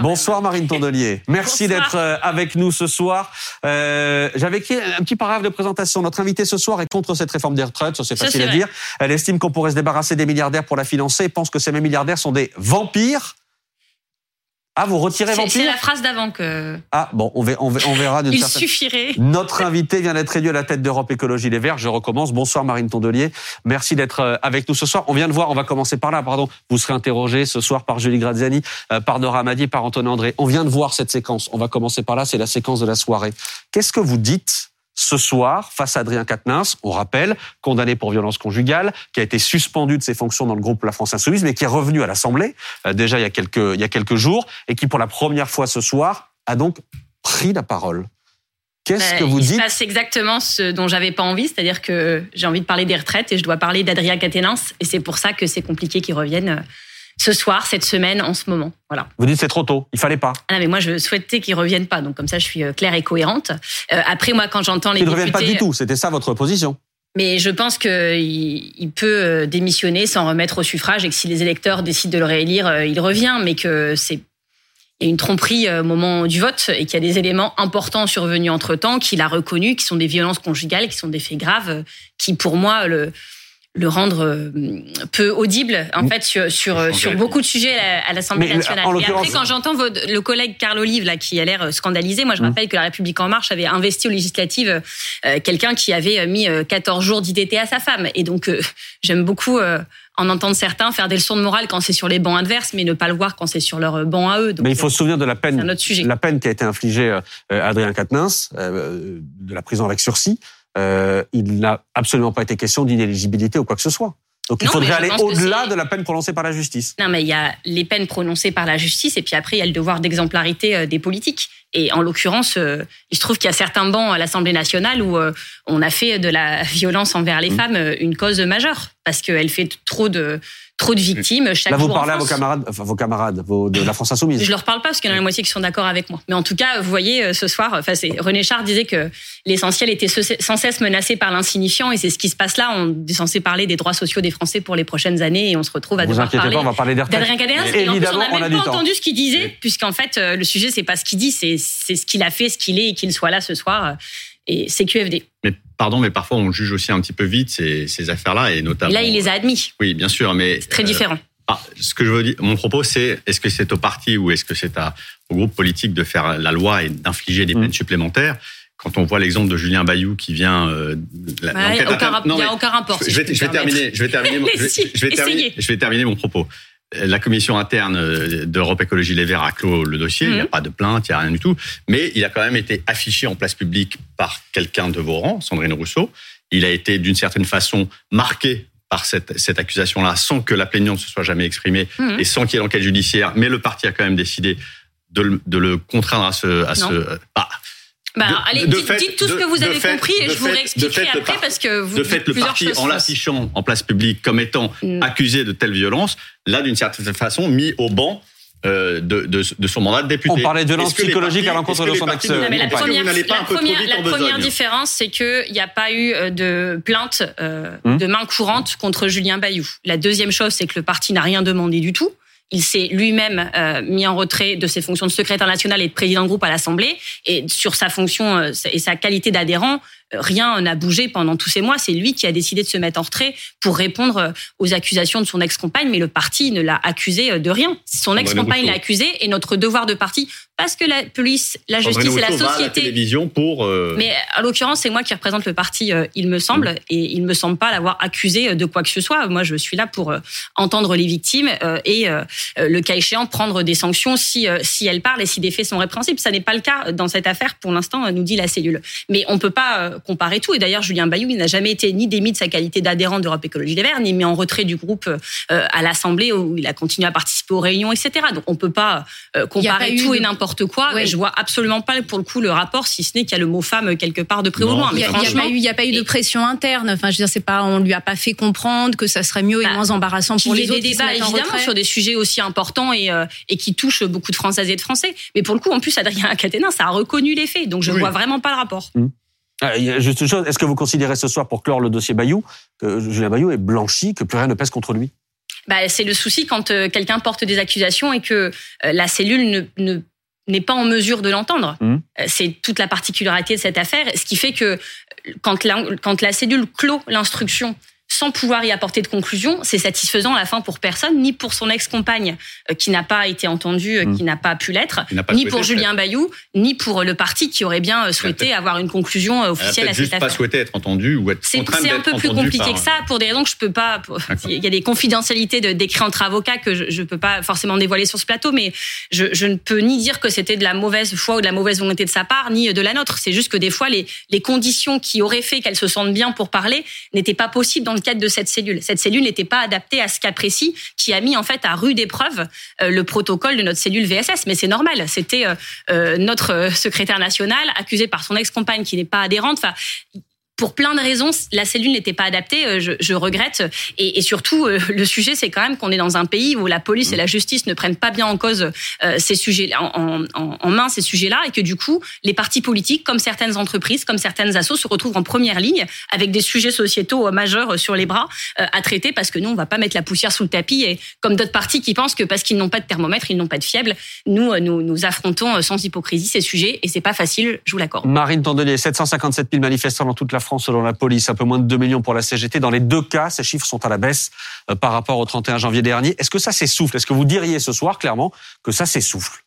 Bonsoir Marine Tondelier. Merci d'être euh, avec nous ce soir. Euh, J'avais écrit un petit paragraphe de présentation. Notre invité ce soir est contre cette réforme des retraites, ça c'est facile à dire. Elle estime qu'on pourrait se débarrasser des milliardaires pour la financer et pense que ces mêmes milliardaires sont des vampires ah, vous retirez Vampire C'est la phrase d'avant que. Ah, bon, on verra, on verra Il suffirait. Notre invité vient d'être élu à la tête d'Europe Écologie Les Verts. Je recommence. Bonsoir Marine Tondelier. Merci d'être euh, avec nous ce soir. On vient de voir, on va commencer par là, pardon. Vous serez interrogé ce soir par Julie Graziani, euh, par Nora Amadi, par Antonin André. On vient de voir cette séquence. On va commencer par là. C'est la séquence de la soirée. Qu'est-ce que vous dites ce soir face à Adrien Quatennens, on rappelle, condamné pour violence conjugale, qui a été suspendu de ses fonctions dans le groupe La France Insoumise, mais qui est revenu à l'Assemblée euh, déjà il y, a quelques, il y a quelques jours, et qui pour la première fois ce soir a donc pris la parole. Qu'est-ce bah, que vous il dites se passe exactement ce dont j'avais pas envie, c'est-à-dire que j'ai envie de parler des retraites et je dois parler d'Adrien Quatennens, et c'est pour ça que c'est compliqué qu'il revienne euh, ce soir, cette semaine, en ce moment. Voilà. Vous dites c'est trop tôt, il fallait pas. Ah non, mais moi je souhaitais qu'ils reviennent pas, donc comme ça je suis euh, claire et cohérente. Euh, après moi quand j'entends les Ils ne reviennent pas du tout, c'était ça votre position. Mais je pense qu'il il peut euh, démissionner sans remettre au suffrage et que si les électeurs décident de le réélire, il revient, mais que c'est il y a une tromperie au moment du vote et qu'il y a des éléments importants survenus entre-temps qu'il a reconnus, qui sont des violences conjugales, qui sont des faits graves, qui pour moi le, le rendre euh, peu audible en fait sur sur, sur beaucoup de sujets à l'Assemblée nationale. Et après quand j'entends le collègue Carl Olive là qui a l'air scandalisé, moi je mmh. rappelle que la République en marche avait investi aux législatives euh, quelqu'un qui avait mis 14 euh, jours d'ITT à sa femme et donc j'aime beaucoup en entendre certains faire des leçons de morale quand c'est sur les bancs adverses, mais ne pas le voir quand c'est sur leur banc à eux. mais il faut se souvenir de la peine, la peine qui a été infligée à Adrien Quatennens, de la prison avec sursis euh, il n'a absolument pas été question d'inéligibilité ou quoi que ce soit. Donc il faudrait aller au-delà de la peine prononcée par la justice. Non, mais il y a les peines prononcées par la justice et puis après il y a le devoir d'exemplarité euh, des politiques. Et en l'occurrence, euh, il se trouve qu'il y a certains bancs à l'Assemblée nationale où euh, on a fait de la violence envers les mmh. femmes une cause majeure parce qu'elle fait trop de trop de victimes chaque Là, vous parlez à vos camarades, enfin, vos camarades de la France Insoumise. Je leur parle pas parce qu'il y en a la moitié qui sont d'accord avec moi. Mais en tout cas, vous voyez, euh, ce soir, enfin, René Char disait que l'essentiel était sans cesse menacé par l'insignifiant et c'est ce qui se passe là. On est censé parler des droits sociaux des Français pour les prochaines années et on se retrouve à vous devoir parler. Pas, on va parler d'Adrien Évidemment, on n'a même pas entendu ce qu'il disait, puisqu'en fait, euh, le sujet c'est pas ce qu'il dit, c'est ce qu'il a fait, ce qu'il est et qu'il soit là ce soir et CQFD. Mais pardon, mais parfois on juge aussi un petit peu vite ces, ces affaires-là et notamment. là, il les a admis. Oui, bien sûr, mais c'est très différent. Euh, ah, ce que je veux dire, mon propos, c'est est-ce que c'est au parti ou est-ce que c'est au groupe politique de faire la loi et d'infliger des mmh. peines supplémentaires? Quand on voit l'exemple de Julien Bayou qui vient, euh, il n'y a aucun rapport. Je, vais, terminer, je vais terminer, je, vais terminer, je vais terminer mon propos la commission interne euh, d'Europe Écologie Les Verts a clos le dossier. Il n'y a mhm. pas de plainte, il n'y a rien du tout. Mais il a quand même été affiché en place publique par quelqu'un de vos rangs, Sandrine Rousseau. Il a été d'une certaine façon marqué par cette, cette accusation-là sans que la plaignante se soit jamais exprimée mhm. et sans qu'il y ait l'enquête judiciaire. Mais le parti a quand même décidé de le, de le contraindre à ce... À ce bah, bah, allez, dites, tout ce que vous avez compris et je vous réexpliquerai après parce que vous De fait, le parti, en l'affichant en place publique comme étant mm. accusé de telle violence, là, d'une certaine façon, mis au banc euh, de, de, de, son mandat de député. On parlait de violence psychologique à l'encontre de son ex. La première, la première, la première différence, c'est qu'il n'y a pas eu euh, de plainte euh, hmm de main courante contre Julien Bayou. La deuxième chose, c'est que le parti n'a rien demandé du tout. Il s'est lui-même euh, mis en retrait de ses fonctions de secrétaire national et de président de groupe à l'Assemblée. Et sur sa fonction euh, et sa qualité d'adhérent, rien n'a bougé pendant tous ces mois. C'est lui qui a décidé de se mettre en retrait pour répondre aux accusations de son ex-compagne, mais le parti ne l'a accusé de rien. Son ex-compagne l'a accusé et notre devoir de parti, parce que la police, la justice et la société. la télévision pour. Euh, mais à l'occurrence, c'est moi qui représente le parti, euh, il me semble, mm. et il me semble pas l'avoir accusé de quoi que ce soit. Moi, je suis là pour euh, entendre les victimes et, le cas échéant, prendre des sanctions si si elles parlent et si des faits sont répréhensibles. Ça n'est pas le cas dans cette affaire pour l'instant, nous dit la cellule. Mais on peut pas comparer tout. Et d'ailleurs, Julien Bayou, il n'a jamais été ni démis de sa qualité d'adhérent d'Europe Écologie Les Verts, ni mis en retrait du groupe à l'Assemblée où il a continué à participer aux réunions, etc. Donc on peut pas comparer tout et n'importe quoi. Je vois absolument pas pour le coup le rapport, si ce n'est qu'il y a le mot femme quelque part de près ou loin. Mais il n'y a, pas eu de pression interne. Enfin, je veux dire, c'est pas, on lui a pas fait comprendre que ça serait mieux et bah, moins embarrassant pour les autres. Il y a des débats évidemment sur des sujets aussi importants et, euh, et qui touchent beaucoup de Françaises et de Français. Mais pour le coup, en plus, Adrien Caténin, ça a reconnu les faits. Donc je vois vraiment pas le rapport. Mmh. Ah, juste une chose, est-ce que vous considérez ce soir, pour clore le dossier Bayou, que Julien Bayou est blanchi, que plus rien ne pèse contre lui? Bah, c'est le souci quand quelqu'un porte des accusations et que la cellule ne, n'est pas en mesure de l'entendre. Mmh. C'est toute la particularité de cette affaire, ce qui fait que quand quand la cellule clôt l'instruction sans pouvoir y apporter de conclusion, c'est satisfaisant à la fin pour personne, ni pour son ex-compagne euh, qui n'a pas été entendue, euh, qui hmm. n'a pas pu l'être, ni pour Julien Bayou, ni pour le parti qui aurait bien euh, souhaité avoir une conclusion officielle à cette juste pas souhaité être entendu ou être C'est un peu plus compliqué que ça pour des raisons que je peux pas. Il y a des confidentialités de entre avocats que je, ne peux pas forcément dévoiler sur ce plateau, mais je, je ne peux ni dire que c'était de la mauvaise foi ou de la mauvaise volonté de sa part, ni de la nôtre. C'est juste que des fois les, les conditions qui auraient fait qu'elle se sente bien pour parler n'étaient pas possibles dans le de cette cellule. Cette cellule n'était pas adaptée à ce cas précis qui a mis en fait à rude épreuve euh, le protocole de notre cellule VSS. Mais c'est normal. C'était euh, euh, notre secrétaire national accusé par son ex-compagne qui n'est pas adhérente. Pour plein de raisons, la cellule n'était pas adaptée. Euh, je, regrette. Et, surtout, euh, le sujet, c'est quand même qu'on est dans un pays où la police et la justice ne prennent pas bien en cause euh, ces sujets, en, en, main ces sujets-là, et que du coup, les partis politiques, comme certaines entreprises, comme certaines assos, se retrouvent en première ligne avec des sujets sociétaux majeurs sur les bras à traiter, parce que nous, on va pas mettre la poussière sous le tapis. Et comme d'autres partis qui pensent que parce qu'ils n'ont pas de thermomètre, ils n'ont pas de fiable, nous, nous, nous affrontons sans hypocrisie ces sujets, et c'est pas facile, je vous l'accorde. Marine Tandelier, 757 000 manifestants dans toute la France selon la police, un peu moins de 2 millions pour la CGT. Dans les deux cas, ces chiffres sont à la baisse euh, par rapport au 31 janvier dernier. Est-ce que ça s'essouffle Est-ce que vous diriez ce soir clairement que ça s'essouffle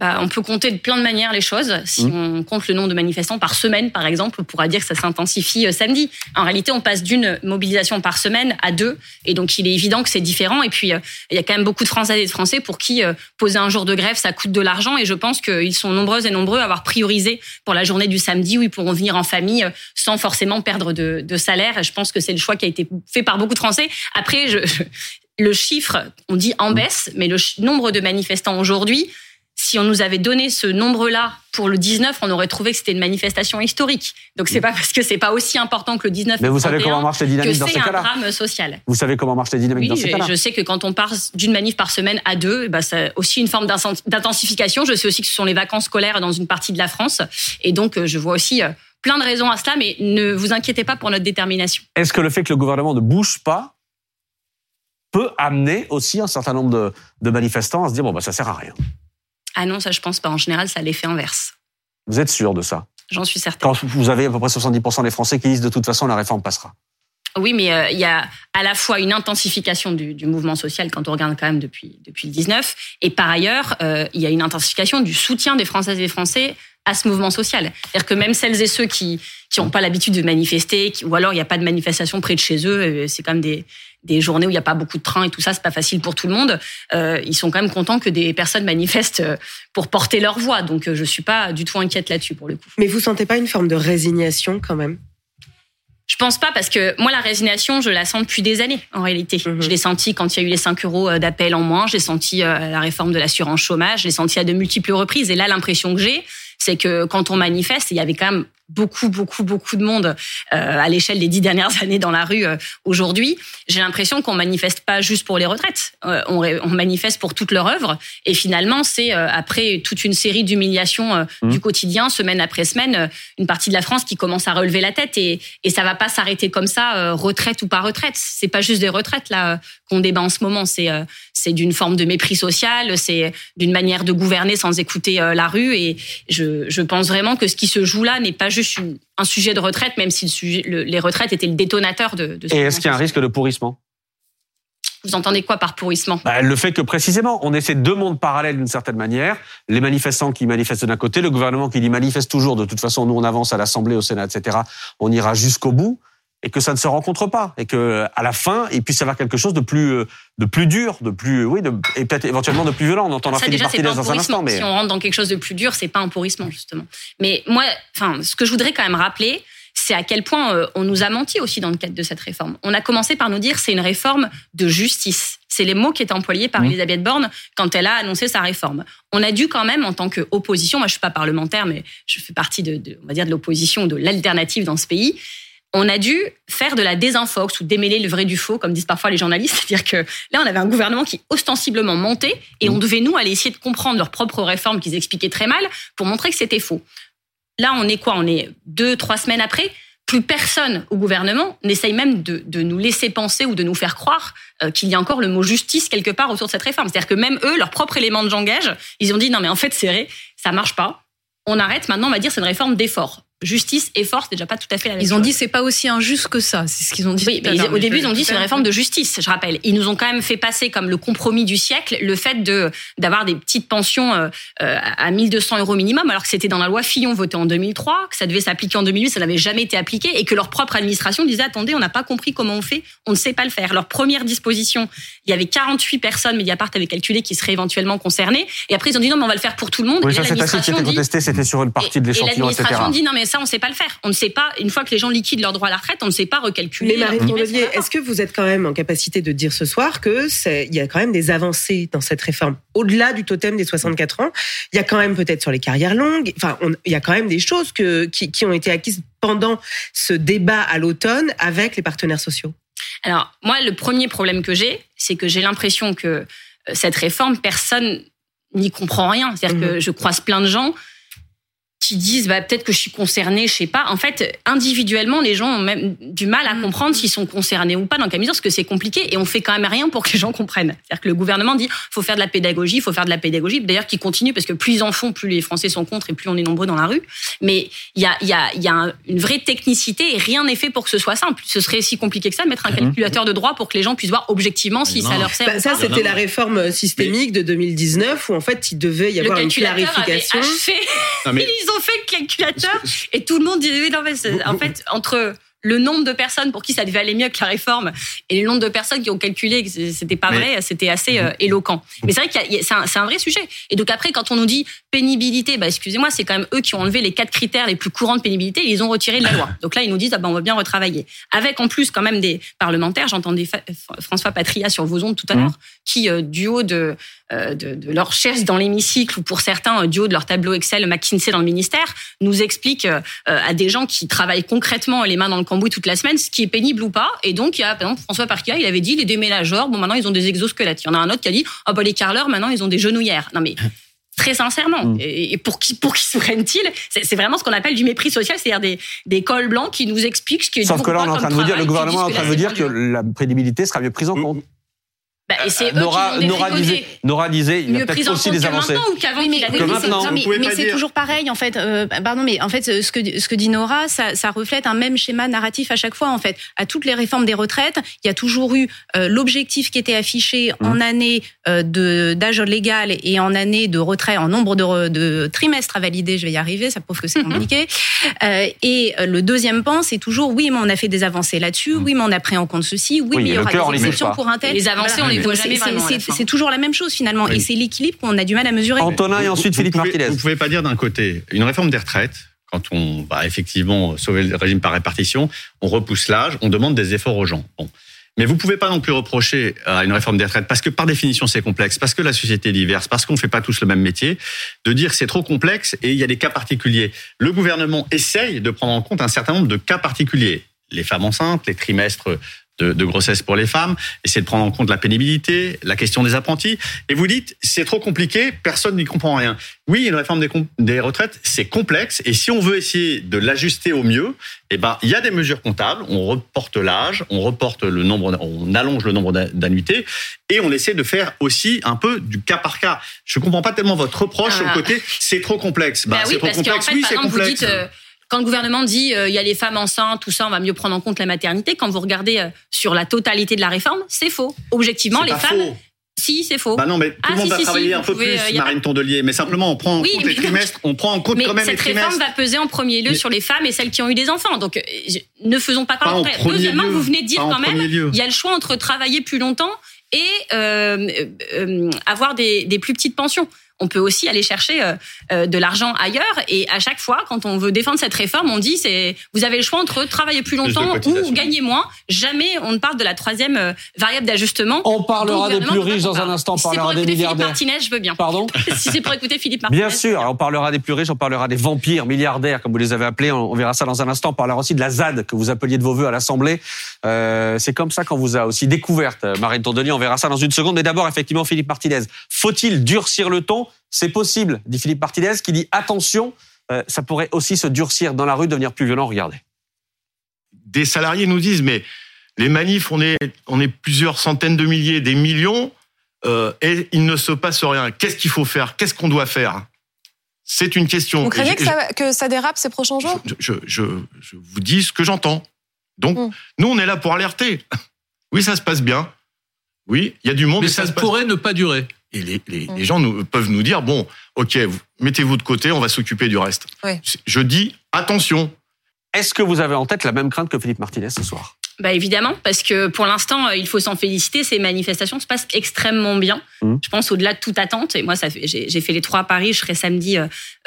bah, on peut compter de plein de manières les choses. Si mmh. on compte le nombre de manifestants par semaine, par exemple, on pourra dire que ça s'intensifie euh, samedi. En réalité, on passe d'une mobilisation par semaine à deux, et donc il est évident que c'est différent. Et puis, euh, il y a quand même beaucoup de Françaises et de Français pour qui euh, poser un jour de grève, ça coûte de l'argent, et je pense qu'ils sont nombreux et nombreux à avoir priorisé pour la journée du samedi où ils pourront venir en famille sans forcément perdre de, de salaire. Et je pense que c'est le choix qui a été fait par beaucoup de Français. Après, je, le chiffre, on dit en baisse, mais le nombre de manifestants aujourd'hui, si on nous avait donné ce nombre-là pour le 19, on aurait trouvé que c'était une manifestation historique. Donc c'est pas parce que c'est pas aussi important que le 19. Mais vous savez comment marche les dynamiques dans ces cas-là C'est un drame social. Vous savez comment marche les dynamiques dans ces cas-là Je sais que quand on part d'une manif par semaine à deux, bah c'est aussi une forme d'intensification. Je sais aussi que ce sont les vacances scolaires dans une partie de la France, et donc euh, je vois aussi euh, plein de raisons à cela. Mais ne vous inquiétez pas pour notre détermination. Est-ce que le fait que le gouvernement ne bouge pas peut amener aussi un certain nombre de, de manifestants à se dire bon bah ça sert à rien ah non, ça je pense pas. En général, ça a l'effet inverse. Vous êtes sûr de ça? J'en suis certaine. Quand vous avez à peu près 70% des Français qui disent de toute façon la réforme passera. Oui, mais euh, il y a à la fois une intensification du, du, mouvement social quand on regarde quand même depuis depuis le 19, et par ailleurs, euh, il y a une intensification du soutien des Françaises et des Français à ce mouvement social. C'est-à-dire que même celles et ceux qui qui n'ont pas l'habitude de manifester, ou alors il n'y a pas de manifestation près de chez eux, euh, c'est quand même des des journées où il n'y a pas beaucoup de trains et tout ça, c'est pas facile pour tout le monde. Euh, ils sont quand même contents que des personnes manifestent euh, pour porter leur voix. Donc euh, je suis pas du tout inquiète là-dessus pour le coup. Mais vous sentez pas une forme de résignation quand même? Je pense pas parce que moi la résignation je la sens depuis des années en réalité. Mhm. Je l'ai senti quand il y a eu les 5 euros d'appel en moins, j'ai senti la réforme de l'assurance chômage, j'ai senti à de multiples reprises et là l'impression que j'ai c'est que quand on manifeste, il y avait quand même beaucoup, beaucoup, beaucoup de monde euh, à l'échelle des dix dernières années dans la rue euh, aujourd'hui. J'ai l'impression qu'on manifeste pas juste pour les retraites, euh, on, on, manifeste pour toute leur œuvre. Et finalement, c'est après toute une série d'humiliations mmh. du quotidien, semaine après semaine, une partie de la France qui commence à relever la tête. Et, et ça va pas s'arrêter comme ça, retraite ou pas retraite. C'est pas juste des retraites là qu'on débat en ce moment. C'est c'est d'une forme de mépris social, c'est d'une manière de gouverner sans écouter la rue. Et je, je pense vraiment que ce qui se joue là n'est pas juste un sujet de retraite, même si les retraites étaient le détonateur de, de Et est-ce qu'il y a un risque de pourrissement? Vous entendez quoi par pourrissement? Bah, Le fait que précisément, on essaie deux mondes parallèles d'une certaine manière. Les manifestants qui manifestent d'un côté, le gouvernement qui dit manifeste toujours. De toute façon, nous on avance à l'Assemblée, au Sénat, etc. On ira jusqu'au bout et que ça ne se rencontre pas et que à la fin il puisse y avoir quelque chose de plus euh, de plus dur, de plus oui, de, et peut-être éventuellement de plus violent. On entendra Philippe Martinez dans un instant, mais si on rentre dans quelque chose de plus dur, c'est pas un pourrissement justement. Mais moi, enfin, ce que je voudrais quand même rappeler, c'est à quel point euh, on nous a menti aussi dans le cadre de cette réforme. On a commencé par nous dire c'est une réforme de justice. C'est les mots qui étaient employés par mmh. Elisabeth Borne quand elle a annoncé sa réforme. On a dû quand même, en tant qu'opposition, moi je suis pas parlementaire, mais je fais partie de, de on va dire de l'opposition, de l'alternative dans ce pays, on a dû faire de la désinfox ou démêler le vrai du faux, comme disent parfois les journalistes. C'est-à-dire que là, on avait un gouvernement qui ostensiblement montait et on mmh. devait, nous, aller essayer de comprendre leurs propres réformes qu'ils expliquaient très mal pour montrer que c'était faux. Là, on est quoi? On est deux, trois semaines après plus personne au gouvernement n'essaye même de, de, nous laisser penser ou de nous faire croire euh, qu'il y a encore le mot justice quelque part autour de cette réforme. C'est-à-dire que même eux, leur propre élément de langage, ils ont dit non mais en fait c'est vrai, ça marche pas. On arrête maintenant, on va dire c'est une réforme d'effort justice et force, c'est déjà pas tout à fait la même Ils ont dit c'est pas aussi injuste que ça, c'est ce qu'ils ont dit. Oui, mais au début ils ont dit c'est une réforme de justice, je rappelle. Ils nous ont quand même fait passer comme le compromis du siècle le fait de d'avoir des petites pensions euh, euh à 1200 euros minimum, alors que c'était dans la loi Fillon votée en 2003, que ça devait s'appliquer en 2008, ça n'avait jamais été appliqué et que leur propre administration disait attendez, on n'a pas compris comment on fait, on ne sait pas le faire. Leur première disposition, il y avait 48 personnes, Mediapart avait calculé qui seraient éventuellement concernées, et après ils ont dit non mais on va le faire pour tout le monde. Oui, ça c'est assez qui était contesté, c'était sur une partie de l'échantillon, etc. L'administration dit non mais ça on sait pas le faire. On ne sait pas, une fois que les gens liquident leur droit à la retraite, on ne sait pas recalculer. Mais Marie est-ce que vous êtes quand même en capacité de dire ce soir que il y a quand même des avancées dans cette réforme? Au-delà du totem des 64 ans Il y a quand même peut-être sur les carrières longues, enfin, il y a quand même des choses que, qui, qui ont été acquises pendant ce débat à l'automne avec les partenaires sociaux. Alors moi, le premier problème que j'ai, c'est que j'ai l'impression que euh, cette réforme, personne n'y comprend rien. C'est-à-dire mmh. que je croise plein de gens qui disent bah, peut-être que je suis concernée, je sais pas. En fait, individuellement, les gens ont même du mal à mm. comprendre s'ils sont concernés ou pas dans quelle mesure, parce que c'est compliqué et on fait quand même rien pour que les gens comprennent. C'est-à-dire que le gouvernement dit faut faire de la pédagogie, il faut faire de la pédagogie. D'ailleurs, qui continue parce que plus ils en font, plus les Français sont contre et plus on est nombreux dans la rue. Mais il y a, y a, y a une vraie technicité et rien n'est fait pour que ce soit simple. Ce serait si compliqué que ça de mettre un mm. calculateur de droit pour que les gens puissent voir objectivement si ça leur sert. Bah, ça, c'était la réforme systémique de 2019 où en fait il devait y avoir une clarification. Ils ont fait le calculateur et tout le monde disait oui, non, mais en fait, entre le nombre de personnes pour qui ça devait aller mieux que la réforme et le nombre de personnes qui ont calculé que c'était pas vrai, c'était assez euh, éloquent. Mais c'est vrai que c'est un, un, vrai sujet. Et donc après, quand on nous dit pénibilité, bah excusez-moi, c'est quand même eux qui ont enlevé les quatre critères les plus courants de pénibilité, ils ont retirés de la loi. Donc là, ils nous disent ah ben on va bien retravailler. Avec en plus quand même des parlementaires, j'entendais François Patria sur vos ondes tout à l'heure, qui euh, du haut de, euh, de, de, leur chaise dans l'hémicycle ou pour certains du haut de leur tableau Excel McKinsey dans le ministère, nous expliquent à des gens qui travaillent concrètement les mains dans le cambouis toute la semaine, ce qui est pénible ou pas. Et donc, il y a, par exemple, François Parquet, il avait dit les déménageurs, bon, maintenant, ils ont des exosquelettes. Il y en a un autre qui a dit, oh, bah, les carleurs, maintenant, ils ont des genouillères. Non, mais très sincèrement. Mm. Et pour qui, pour qui se prennent-ils? C'est vraiment ce qu'on appelle du mépris social, c'est-à-dire des, des cols blancs qui nous expliquent ce qui est Sauf que là, on est en train de vous dire, le gouvernement est en train de vous dire que la crédibilité sera mieux prise en compte. Bah, et c'est Nora, Nora, disait, Nora disait, il y a peut-être aussi des avancées. Ou oui, mais, que maintenant. mais, mais c'est toujours pareil en fait. Euh, pardon, mais en fait, ce que ce que dit Nora, ça, ça, reflète un même schéma narratif à chaque fois. En fait, à toutes les réformes des retraites, il y a toujours eu euh, l'objectif qui était affiché mmh. en année euh, de d'âge légal et en année de retrait, en nombre de, de trimestres à valider. Je vais y arriver. Ça prouve que c'est compliqué. Euh, et le deuxième pan, c'est toujours oui, mais on a fait des avancées là-dessus. Mmh. Oui, mais on a pris en compte ceci. Oui, mais il y aura des exceptions pour un tel. Les avancées, on les c'est toujours la même chose finalement. Et c'est l'équilibre qu'on a du mal à mesurer. Antonin et ensuite Philippe Martinez. Vous ne pouvez pas dire d'un côté une réforme des retraites. Quand on va effectivement sauver le régime par répartition, on repousse l'âge, on demande des efforts aux gens. Bon. Mais vous pouvez pas non plus reprocher à une réforme des retraites, parce que par définition c'est complexe, parce que la société est diverse, parce qu'on ne fait pas tous le même métier, de dire c'est trop complexe et il y a des cas particuliers. Le gouvernement essaye de prendre en compte un certain nombre de cas particuliers. Les femmes enceintes, les trimestres de, grossesse pour les femmes, essayer de prendre en compte la pénibilité, la question des apprentis. Et vous dites, c'est trop compliqué, personne n'y comprend rien. Oui, une réforme des, des retraites, c'est complexe. Et si on veut essayer de l'ajuster au mieux, eh ben, il y a des mesures comptables. On reporte l'âge, on reporte le nombre, on allonge le nombre d'annuités et on essaie de faire aussi un peu du cas par cas. Je comprends pas tellement votre reproche au ah. côté, c'est trop complexe. Bah, bah c'est trop complexe. oui, c'est complexe. Euh, quand le gouvernement dit euh, il y a les femmes enceintes, tout ça, on va mieux prendre en compte la maternité. Quand vous regardez euh, sur la totalité de la réforme, c'est faux. Objectivement, les femmes. Si, c'est faux. Bah non, mais tout le ah, monde va travailler un peu plus, euh, Marine Tondelier. Mais simplement, on prend en compte les trimestres, on prend en compte quand même les trimestres. cette réforme va peser en premier lieu sur les femmes et celles qui ont eu des enfants. Donc, ne faisons pas comme Deuxièmement, vous venez de dire quand même, il y a le choix entre travailler plus longtemps et avoir des, des plus petites pensions on peut aussi aller chercher euh, euh, de l'argent ailleurs. Et à chaque fois, quand on veut défendre cette réforme, on dit c'est vous avez le choix entre travailler plus longtemps ou gagner moins. Jamais on ne parle de la troisième euh, variable d'ajustement. On parlera des plus riches dans un instant, on parlera des milliardaires. Martinez, je veux bien. Pardon Si c'est pour écouter Philippe Martinez. Bien sûr, on parlera des plus riches, on parlera des vampires milliardaires, comme vous les avez appelés. On verra ça dans un instant. On parlera aussi de la ZAD que vous appeliez de vos voeux à l'Assemblée. c'est comme ça qu'on vous a aussi découverte, Marine Tondelier. On verra ça dans une seconde. Mais d'abord, effectivement, Philippe Martinez. Faut-il durcir le ton c'est possible, dit Philippe Martinez, qui dit attention, euh, ça pourrait aussi se durcir dans la rue, devenir plus violent. Regardez. des salariés nous disent mais les manifs, on est, on est plusieurs centaines de milliers, des millions, euh, et il ne se passe rien. Qu'est-ce qu'il faut faire? Qu'est-ce qu'on doit faire? C'est une question. Vous craignez que ça, que ça, dérape ces prochains jours? je, je, je, vous dis ce que j'entends. Donc, hmm. nous, on est là pour alerter. Oui, ça se passe bien. Oui, il y a du monde. Mais ça, pourrait ne pas durer. Et les, les, les gens nous, peuvent nous dire bon, ok, mettez-vous de côté, on va s'occuper du reste. Je dis attention. Est-ce que vous avez en tête la même crainte que Philippe Martinez ce soir? Bah évidemment, parce que pour l'instant, euh, il faut s'en féliciter. Ces manifestations se passent extrêmement bien. Mmh. Je pense au-delà de toute attente. Et moi, ça j'ai fait les trois à Paris. Je serai samedi euh,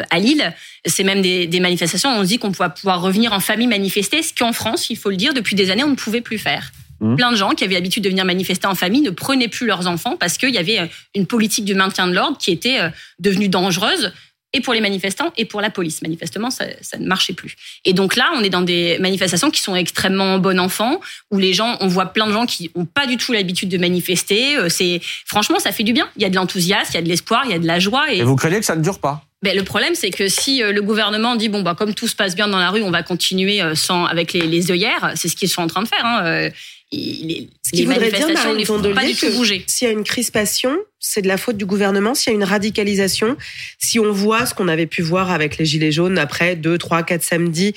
à Lille. C'est même des, des, manifestations. On se dit qu'on va pouvoir revenir en famille manifester, ce qu'en France, il faut le dire, depuis des années, on ne pouvait plus faire. Mmh. Plein de gens qui avaient l'habitude de venir manifester en famille ne prenaient plus leurs enfants parce qu'il y avait euh, une politique du maintien de l'ordre qui était euh, devenue dangereuse et pour les manifestants et pour la police. Manifestement, ça, ça, ne marchait plus. Et donc là, on est dans des manifestations qui sont extrêmement bon enfant, où les gens, on voit plein de gens qui ont pas du tout l'habitude de manifester. Euh, c'est franchement, ça fait du bien. Il y a de l'enthousiasme, il y a de l'espoir, il y a de la joie. Et, et vous craignez que ça ne dure pas? Ben, le problème, c'est que si le gouvernement dit bon bah comme tout se passe bien dans la rue, on va continuer sans avec les, les œillères, c'est ce qu'ils sont en train de faire. Hein les, Ce qui voudrait dire, Marine pas du tout bouger. S'il y a une crispation, c'est de la faute du gouvernement. S'il y a une radicalisation, si on voit ce qu'on avait pu voir avec les Gilets jaunes après 2, 3, 4 samedis,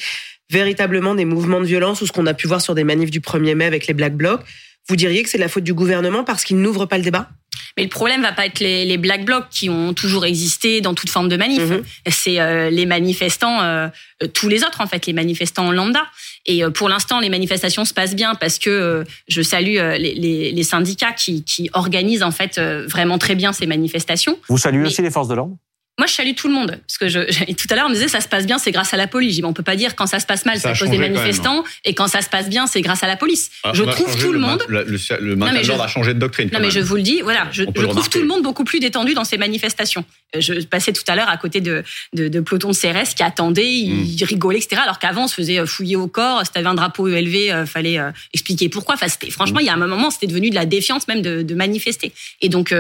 véritablement des mouvements de violence ou ce qu'on a pu voir sur des manifs du 1er mai avec les Black Blocs, vous diriez que c'est de la faute du gouvernement parce qu'il n'ouvre pas le débat? Mais le problème va pas être les, les, black blocs qui ont toujours existé dans toute forme de manif. Mhm. C'est euh, les manifestants, euh, tous les autres en fait, les manifestants lambda. Et euh, pour l'instant, les manifestations se passent bien parce que je salue les, les, les, syndicats qui, qui organisent en fait vraiment très bien ces manifestations. Vous saluez aussi les forces de l'ordre? Moi, je salue tout le monde. Parce que je, tout à l'heure, on me disait, ça se passe bien, c'est grâce à la police. On peut pas dire quand ça se passe mal, c'est à cause des manifestants, et quand ça se passe bien, c'est grâce à la police. Ah, je trouve tout le, monde. Le, le, maintien de l'ordre a changé de doctrine. Non, mais je vous le dis, voilà, je, je trouve tout le monde beaucoup plus détendu dans ces manifestations. Euh, je passais tout à l'heure à côté de, de, de pelotons de CRS qui attendaient, ils hmm. rigolaient, etc. Alors qu'avant, on se faisait euh, fouiller au corps. Si t'avais un drapeau élevé, euh, fallait expliquer pourquoi. Enfin, c'était, franchement, il y a un moment, c'était devenu de la défiance même de, de manifester. Et donc,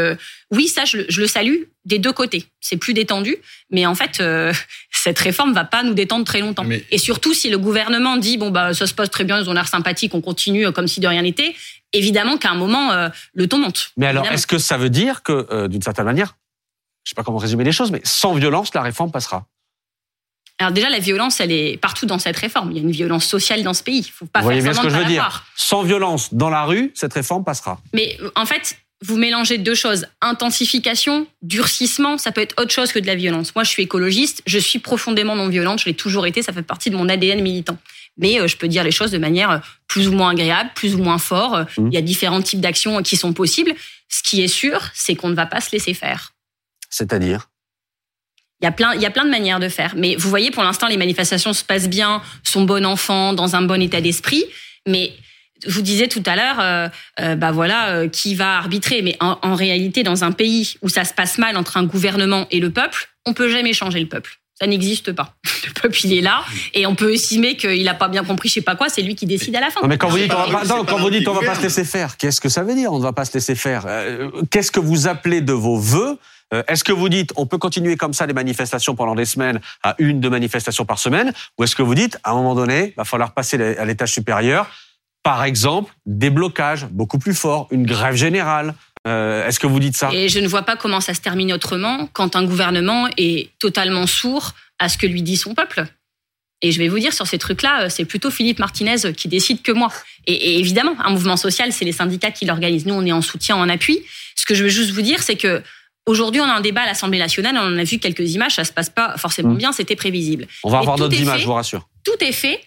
oui, ça, je, je, le salue des deux côtés. C'est plus détendu, mais en fait, euh, cette réforme va pas nous détendre très longtemps. Et surtout, si le gouvernement dit bon bah ça se passe très bien, ils ont l'air sympathiques, on continue euh, comme si de rien n'était, évidemment qu'à un moment euh, le ton monte. Mais alors, est-ce que ça veut dire que, d'une certaine manière, je sais pas comment résumer les choses, mais sans violence, la réforme passera? Alors déjà, la violence, elle est partout dans cette réforme. Il y a une violence sociale dans ce pays. Il faut pas Vous voyez bien ce que je veux dire. Sans violence dans la rue, cette réforme passera. Mais en fait, vous mélangez deux choses. Intensification, durcissement, ça peut être autre chose que de la violence. Moi, je suis écologiste, je suis profondément non violente, je l'ai toujours été, ça fait partie de mon ADN militant. Mais euh, je peux dire les choses de manière euh, plus ou moins agréable, plus ou moins fort. Euh, mmh. Il y a différents types d'actions qui sont possibles. Ce qui est sûr, c'est qu'on ne va pas se laisser faire. C'est-à-dire? Il y a plein, il y a plein de manières de faire. Mais vous voyez, pour l'instant, les manifestations se passent bien, sont bon enfant, dans un bon état d'esprit. Mais je vous disais tout à l'heure, euh, euh, bah voilà, euh, qui va arbitrer. Mais en, réalité, dans un pays où ça se passe mal entre un gouvernement et le peuple, on peut jamais changer le peuple. Ça n'existe pas. Le peuple, il est là, et on peut estimer qu'il n'a pas bien compris, je sais pas quoi. C'est lui qui décide à la fin. Non, mais quand vous dites on va pas, quand vous dites on va pas se laisser faire, qu'est-ce que ça veut dire? On ne va pas se laisser faire. qu'est-ce que vous appelez de vos voeux? Est-ce que vous dites on peut continuer comme ça les manifestations pendant des semaines à une, deux manifestations par semaine? Ou est-ce que vous dites à un moment donné, il va falloir passer à l'étage supérieur par exemple, des blocages beaucoup plus forts, une grève générale. Euh, est-ce que vous dites ça? Et je ne vois pas comment ça se termine autrement quand un gouvernement est totalement sourd à ce que lui dit son peuple. Et je vais vous dire, sur ces trucs-là, euh, c'est plutôt Philippe Martinez qui décide que moi. Et, évidemment, un mouvement social, c'est les syndicats qui l'organisent. Nous, on est en soutien, en appui. Ce que je veux juste vous dire, c'est que Aujourd'hui, on a un débat à l'Assemblée nationale, on en a vu quelques images, ça se passe pas forcément mmh. bien, c'était prévisible. On va avoir d'autres images, je vous rassure. Tout est fait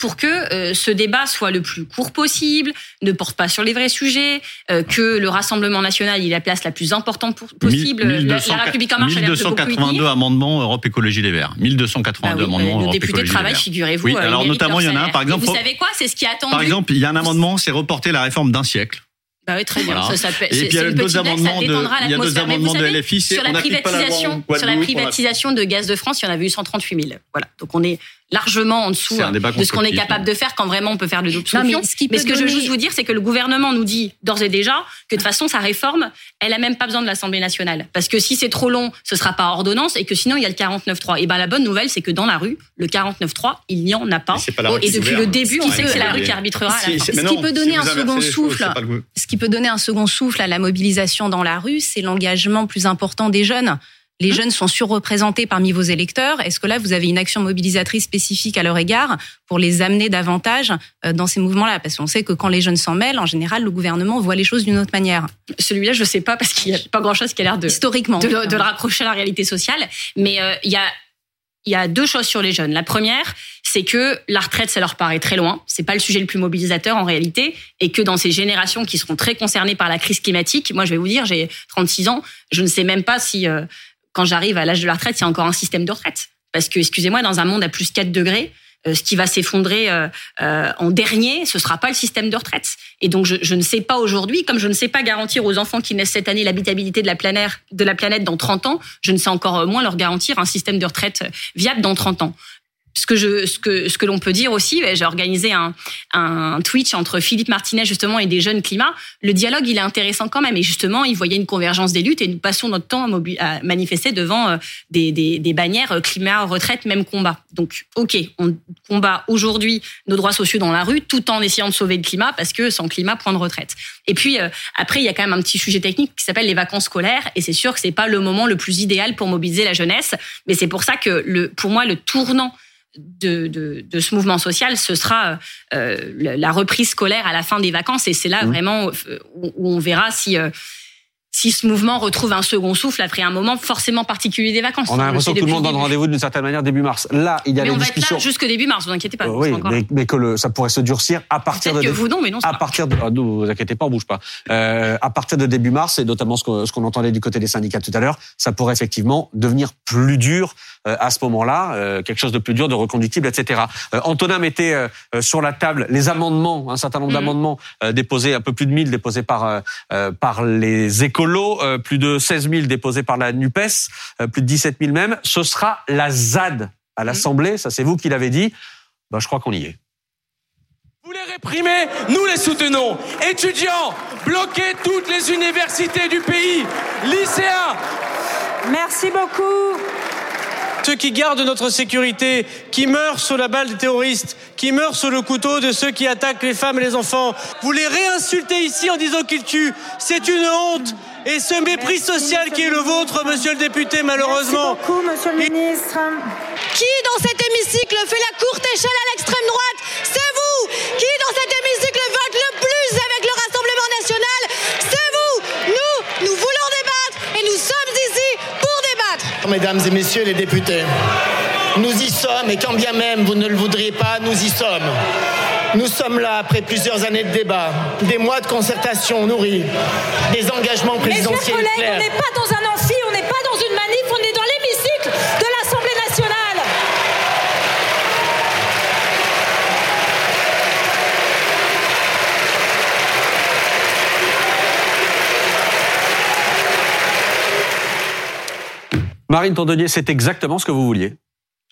pour que euh, ce débat soit le plus court possible, ne porte pas sur les vrais sujets, euh, que le Rassemblement national ait la place la plus importante possible. 1200, la, République en marche 1282 amendements Europe Écologie Les Verts. 1282 bah amendements bah, Europe Écologie Les Verts. figurez-vous. Oui, alors notamment il y en a un par exemple. vous savez quoi C'est ce qui est attendu. Par exemple, il y a un amendement, c'est reporter la réforme d'un siècle. Bah oui, très bien. Ça, ça, et puis il y a deux amendements de, il y a deux amendements de LFI, sur la privatisation, sur la privatisation de gaz de France, il y en avait eu 138 000. Voilà. Donc on est largement en dessous de ce qu'on est capable de faire quand vraiment on peut faire de l'option. Mais, ce, mais ce que je veux juste vous dire, c'est que le gouvernement nous dit d'ores et déjà que de toute façon sa réforme, elle a même pas besoin de l'Assemblée nationale, parce que si c'est trop long, ce sera pas ordonnance, et que sinon il y a le 49.3. Et ben la bonne nouvelle, c'est que dans la rue, le 49.3, il n'y en a pas. et depuis le début, on sait que c'est la rue qui arbitrera. Ce qui peut donner un second souffle, ce qui peut donner un second souffle à la mobilisation dans la rue, c'est l'engagement plus important des jeunes les jeunes sont surreprésentés parmi vos électeurs. Est-ce que là, vous avez une action mobilisatrice spécifique à leur égard pour les amener davantage euh, dans ces mouvements-là? Parce qu'on sait que quand les jeunes s'en mêlent, en général, le gouvernement voit les choses d'une autre manière. Celui-là, je ne sais pas parce qu'il n'y a pas grand-chose qui a l'air de historiquement de, le rapprocher à la réalité sociale. Mais euh, il y a il y a deux choses sur les jeunes. La première, c'est que la retraite, ça leur paraît très loin. C'est pas le sujet le plus mobilisateur en réalité, et que dans ces générations qui seront très concernées par la crise climatique, moi je vais vous dire, j'ai 36 ans, je ne sais même pas si euh, quand j'arrive à l'âge de la retraite, il y a encore un système de retraite. Parce que, excusez-moi, dans un monde à plus 4 degrés, euh, ce qui va s'effondrer euh, euh, en dernier, ce sera pas le système de retraite. Et donc, je, je ne sais pas aujourd'hui, comme je ne sais pas garantir aux enfants qui naissent cette année l'habitabilité de la planète, de la planète dans 30 ans, je ne sais encore moins leur garantir un système de retraite viable dans 30 ans ce que je ce que ce que l'on peut dire aussi j'ai organisé un un Twitch entre Philippe Martinet justement et des jeunes climats. Le dialogue il est intéressant quand même. Et justement il voyait une convergence des luttes et nous passons notre temps à, à manifester devant euh, des, des, des bannières euh, climat retraite même combat. Donc ok on combat aujourd'hui nos droits sociaux dans la rue tout en essayant de sauver le climat parce que sans climat point de retraite. Et puis euh, après il y a quand même un petit sujet technique qui s'appelle les vacances scolaires. Et c'est sûr que c'est pas le moment le plus idéal pour mobiliser la jeunesse. Mais c'est pour ça que le pour moi le tournant de, de, de, ce mouvement social, ce sera euh, la reprise scolaire à la fin des vacances. Et c'est là mmh. vraiment euh, où, on verra si, euh, si ce mouvement retrouve un second souffle après un moment forcément particulier des vacances. On a l'impression que tout le monde donne rendez-vous d'une certaine manière début mars. Là, il y a mais les on discussions. va être là jusque début mars, vous inquiétez pas. oui, mais, que le, ça pourrait se durcir à partir de. Que vous non, mais non. À partir de, ah, vous inquiétez pas, on bouge pas. À partir de début mars, et notamment ce qu'on, entendait du côté des syndicats tout à l'heure, ça pourrait effectivement devenir plus dur à ce moment-là, euh, quelque chose de plus dur, de reconductible, etc. Euh, Antonin mettait euh, sur la table les amendements, un certain nombre mmh. d'amendements déposés, un peu plus de 1000 déposés par par les écolos, plus de 16 000 déposés par la NUPES, euh, plus de 17 000 même. Ce sera la ZAD à l'Assemblée, ça c'est vous qui l'avez dit. Ben, je crois qu'on y est. Vous les réprimez, nous les soutenons. Étudiants, bloquez toutes les universités du pays. Lycéens. Merci beaucoup ceux qui gardent notre sécurité, qui meurent sous la balle des terroristes, qui meurent sous le couteau de ceux qui attaquent les femmes et les enfants. Vous les réinsultez ici en disant qu'ils tuent. C'est une honte. Et ce mépris social qui est le vôtre, monsieur le député, malheureusement. Merci beaucoup, monsieur le ministre. Qui dans cet hémicycle fait la courte échelle à l'extrême droite? C'est vous Qui dans cet hémicycle Mesdames et messieurs les députés, nous y sommes et quand bien même vous ne le voudriez pas, nous y sommes. Nous sommes là après plusieurs années de débat, des mois de concertation nourris, des engagements présidentiels Mes chers collègues, on n'est pas dans un amphi, on n'est pas dans une manif, on est dans l'hémicycle de l'Assemblée nationale. Marine Tondelier, c'est exactement ce que vous vouliez.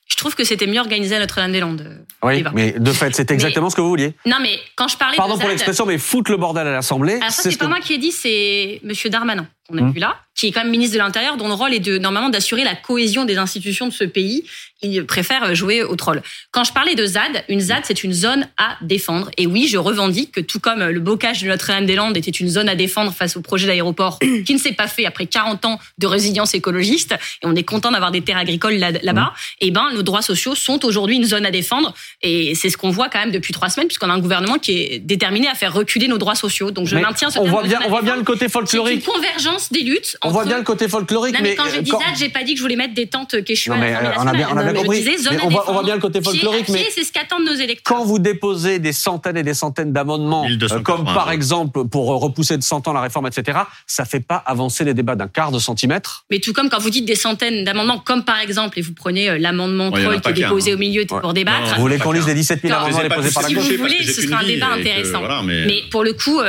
Je trouve que c'était mieux organisé à Notre-Dame-des-Landes. Oui, mais de fait, c'est exactement mais, ce que vous vouliez. Non, mais quand je parlais Pardon de pour l'expression, mais foutre le bordel à l'Assemblée. Alors ça, c'est pas que... moi qui ai dit, c'est Monsieur Darmanin qu'on a hum. vu là, qui est quand même ministre de l'Intérieur, dont le rôle est de normalement d'assurer la cohésion des institutions de ce pays. Il préfère jouer au troll. Quand je parlais de ZAD, une ZAD, c'est une zone à défendre. Et oui, je revendique que tout comme le bocage de Notre-Dame-des-Landes était une zone à défendre face au projet d'aéroport qui ne s'est pas fait après 40 ans de résilience écologiste, et on est content d'avoir des terres agricoles là-bas, là et eh ben, nos droits sociaux sont aujourd'hui une zone à défendre. Et c'est ce qu'on voit quand même depuis trois semaines, puisqu'on a un gouvernement qui est déterminé à faire reculer nos droits sociaux. Donc je Mais maintiens ce on voit bien, on voit bien le côté folklorique. C'est une convergence des luttes. On voit bien le côté folklorique. Non, mais, quand je dis ZAD, j'ai pas dit que je voulais mettre des tentes Quechua non, mais, euh, on a bien, on a bien compris. Disais mais on, voit, on voit bien le côté folklorique, mais c'est ce qu'attendent nos électeurs. Quand vous déposez des centaines et des centaines d'amendements, euh, comme par exemple pour repousser de 100 ans la réforme, etc., ça fait pas avancer les débats d'un quart de centimètre. Mais tout comme quand vous dites des centaines d'amendements, comme par exemple, et vous prenez euh, l'amendement ouais, troll qui est déposé au milieu pour débattre. Vous voulez qu'on lise les 17 000 amendements déposés par la gauche Si vous voulez, ce sera un débat intéressant. Mais pour le coup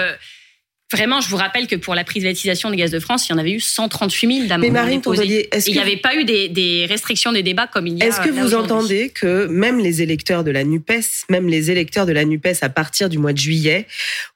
Vraiment, je vous rappelle que pour la privatisation des gaz de France, il y en avait eu 138 000 d'amendements Mais Marine déposés. il n'y avait pas eu des, des, restrictions des débats comme il y a. Est-ce que vous entendez que même les électeurs de la Nupes, même les électeurs de la Nupes à partir du mois de juillet,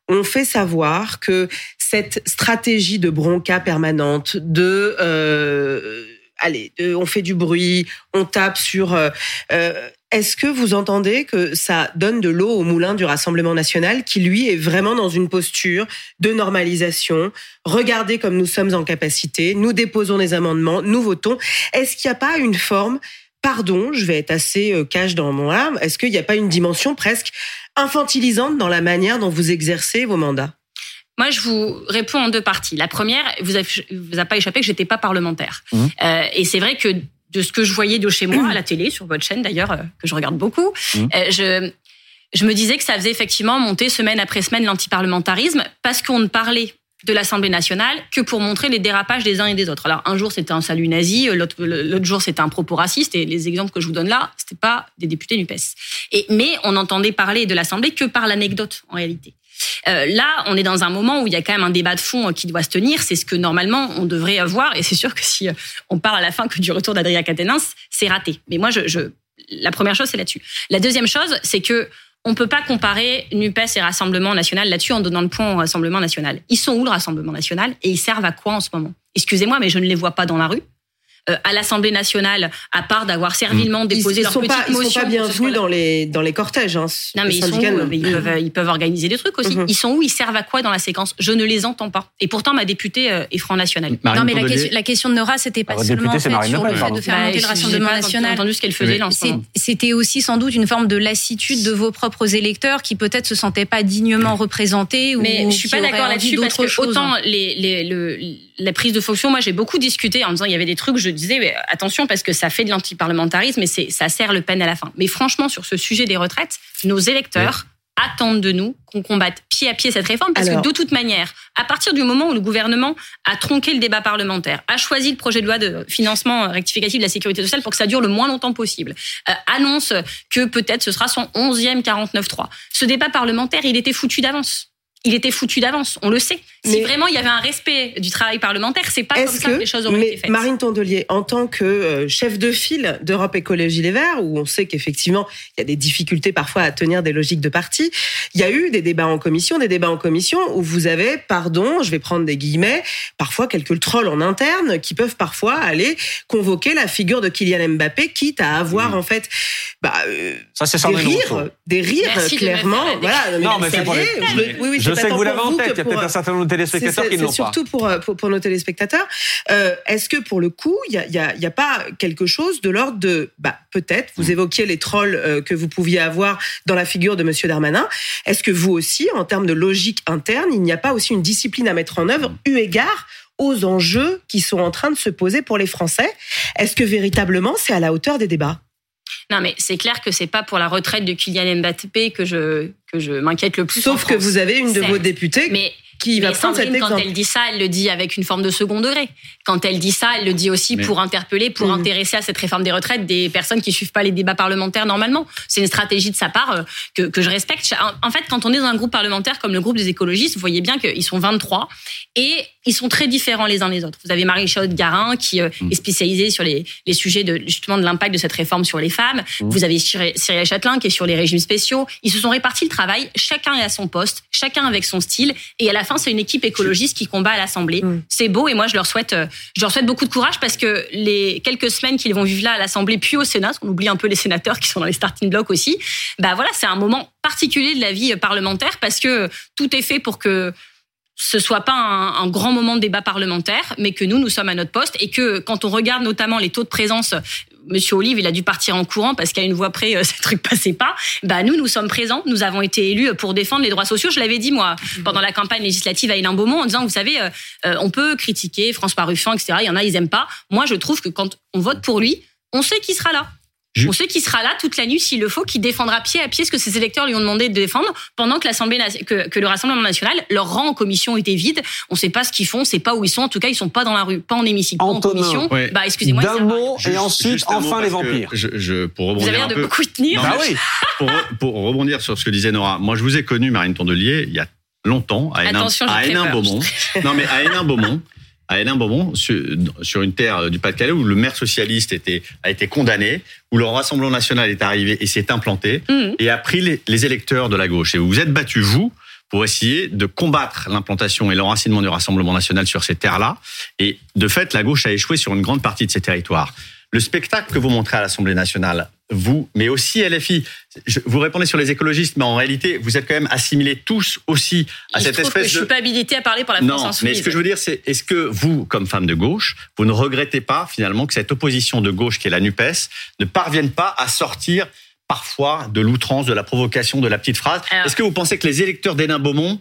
ont fait savoir que cette stratégie de bronca permanente, de euh, allez, on fait du bruit, on tape sur. Euh, euh, est-ce que vous entendez que ça donne de l'eau au moulin du Rassemblement national qui, lui, est vraiment dans une posture de normalisation? Regardez comme nous sommes en capacité, nous déposons des amendements, nous votons. Est-ce qu'il n'y a pas une forme, pardon, je vais être assez euh, cash dans mon âme, est-ce qu'il n'y a pas une dimension presque infantilisante dans la manière dont vous exercez vos mandats? Moi, je vous réponds en deux parties. La première, vous a pas échappé que j'étais pas parlementaire. Mmh. Euh, et c'est vrai que de ce que je voyais de chez moi à la télé, sur votre chaîne d'ailleurs, euh, que je regarde beaucoup, mmh. euh, je, je me disais que ça faisait effectivement monter semaine après semaine l'antiparlementarisme parce qu'on ne parlait de l'Assemblée nationale que pour montrer les dérapages des uns et des autres. Alors un jour c'était un salut nazi, l'autre jour c'était un propos raciste et les exemples que je vous donne là, c'était pas des députés Nupes. Et mais on entendait parler de l'Assemblée que par l'anecdote en réalité. Euh, là, on est dans un moment où il y a quand même un débat de fond qui doit se tenir. C'est ce que normalement on devrait avoir. Et c'est sûr que si euh, on parle à la fin que du retour d'Adrien Catenins, c'est raté. Mais moi, je, je... la première chose, c'est là-dessus. La deuxième chose, c'est que on peut pas comparer Nupes et Rassemblement National là-dessus en donnant le point au Rassemblement National. Ils sont où le Rassemblement National? Et ils servent à quoi en ce moment? Excusez-moi, mais je ne les vois pas dans la rue. Euh, à l'Assemblée nationale, à part d'avoir servilement déposé ils, leur petite pas, motion. Ils sont pas bienvenus dans les dans les cortèges. Hein, non mais ils sont où ils peuvent ils peuvent organiser des trucs aussi. Mhm. Ils sont où Ils servent à quoi dans la séquence? Je ne les entends pas. Et pourtant ma députée euh, est Front National. non mais la question, la question, de Nora c'était pas seulement fait, sur le fait de faire monter le Rassemblement National. entendu ce qu'elle faisait. C'était aussi sans doute une forme de lassitude de vos propres électeurs qui peut-être se sentaient pas dignement représentés. Mais je suis pas d'accord là-dessus parce que autant les les la prise de fonction, moi j'ai beaucoup discuté en disant il y avait des trucs, je disais attention parce que ça fait de l'antiparlementarisme et c'est ça sert le peine à la fin. Mais franchement sur ce sujet des retraites, nos électeurs attendent de nous qu'on combatte pied à pied cette réforme parce que de toute manière, à partir du moment où le gouvernement a tronqué le débat parlementaire, a choisi le projet de loi de financement rectificatif de la sécurité sociale pour que ça dure le moins longtemps possible, euh, annonce que peut-être ce sera son 11e 49.3. Ce débat parlementaire, il était foutu d'avance il était foutu d'avance, on le sait. Si vraiment il y avait un respect du travail parlementaire, c'est pas comme ça que, les choses auraient été faites. Marine Tondelier, en tant que euh, chef de file d'Europe Écologie Les Verts, où on sait qu'effectivement il y a des difficultés parfois à tenir des logiques de parti, il y a eu des débats en commission, des débats en commission où vous avez, pardon, je vais prendre des guillemets, parfois quelques trolls en interne qui peuvent parfois aller convoquer la figure de Kylian Mbappé, quitte à avoir en fait bah, euh, ça, des, rires, des rires, clairement. Voilà, non, mais c'est pour les... oui, oui, je sais que vous l'avez en tête. Il y a peut-être un certain nombre de téléspectateurs qui ne l'ont pas. surtout pour, euh, pour, pour, nos téléspectateurs. Euh, Est-ce que pour le coup, il n'y a, y a, y a, pas quelque chose de l'ordre de, bah, peut-être, vous mm. évoquiez les trolls euh, que vous pouviez avoir dans la figure de Monsieur Darmanin. Est-ce que vous aussi, en termes de logique interne, il n'y a pas aussi une discipline à mettre en œuvre, mm. eu égard aux enjeux qui sont en train de se poser pour les Français? Est-ce que véritablement c'est à la hauteur des débats? Non, mais c'est clair que c'est pas pour la retraite de Kylian Mbappé que je que je m'inquiète le plus. Sauf que vous avez une de vos députées mais qui va prendre cet quand elle dit ça, elle le dit avec une forme de second degré. Quand elle dit ça, elle le dit aussi pour interpeller, pour mmh. intéresser à cette réforme des retraites des personnes qui suivent pas les débats parlementaires normalement. C'est une stratégie de sa part euh, que, que je respecte. En fait, quand on est dans un groupe parlementaire comme le groupe des écologistes, vous voyez bien qu'ils sont 23 et ils sont très différents les uns les autres. Vous avez Marie-Chaude Garin qui euh, mmh. est spécialisée sur les, les sujets de justement de l'impact de cette réforme sur les femmes. Mmh. Vous avez Cyril Châtelain qui est sur les régimes spéciaux. Ils se sont répartis le travail, chacun est à son poste, chacun avec son style et à la fin c'est une équipe écologiste qui combat à l'Assemblée. Mmh. C'est beau et moi je leur souhaite euh, je leur souhaite beaucoup de courage parce que les quelques semaines qu'ils vont vivre là à l'Assemblée puis au Sénat, on oublie un peu les sénateurs qui sont dans les starting blocks aussi. Bah voilà, c'est un moment particulier de la vie parlementaire parce que tout est fait pour que ce soit pas un, grand moment de débat parlementaire, mais que nous, nous sommes à notre poste et que quand on regarde notamment les taux de présence, Monsieur Olive, il a dû partir en courant parce qu'à une voix près, euh, ce truc passait pas. Bah nous, nous sommes présents. Nous avons été élus pour défendre les droits sociaux. Je l'avais dit moi pendant la campagne législative à Hélène Beaumont en disant, vous savez, euh, euh, on peut critiquer François Ruffin, etc. Il y en a, ils aiment pas. Moi, je trouve que quand on vote pour lui, on sait qu'il sera là. On sait qu'il sera là toute la nuit s'il le faut, qu'il défendra pied à pied ce que ses électeurs lui ont demandé de défendre pendant que l'Assemblée que, que, le Rassemblement national leur rang en commission était vide. On ne sait pas ce qu'ils font, on ne sait pas où ils sont. En tout cas, ils sont pas dans la rue, pas en hémicycle, pas en commission. Bah excusez-moi. D'un mot et ensuite enfin les vampires. Je, je, pour rebondir vous avez l'air de beaucoup tenir. bah oui. pour, pour, rebondir sur ce que disait Nora, moi je vous ai connu Marine Tondelier il y a longtemps à Hénin, à Hénin Beaumont. non, mais à Hénin Beaumont. À Beaumont, sur, une terre du Pas-de-Calais où le maire socialiste était, a été condamné, où le Rassemblement national est arrivé et s'est implanté mmh. et a pris les, les, électeurs de la gauche. Et vous vous êtes battu, vous, pour essayer de combattre l'implantation et l'enracinement du Rassemblement national sur ces terres-là. Et de fait, la gauche a échoué sur une grande partie de ces territoires. Le spectacle que vous montrez à l'Assemblée nationale, vous, mais aussi LFI, vous répondez sur les écologistes, mais en réalité, vous êtes quand même assimilés tous aussi à cette espèce que je de... suis pas habilité à parler pour la France non, Mais ce que je veux dire, c'est est-ce que vous, comme femme de gauche, vous ne regrettez pas finalement que cette opposition de gauche qui est la Nupes ne parvienne pas à sortir parfois de l'outrance, de la provocation, de la petite phrase? Est-ce que vous pensez que les électeurs d'Hénin Beaumont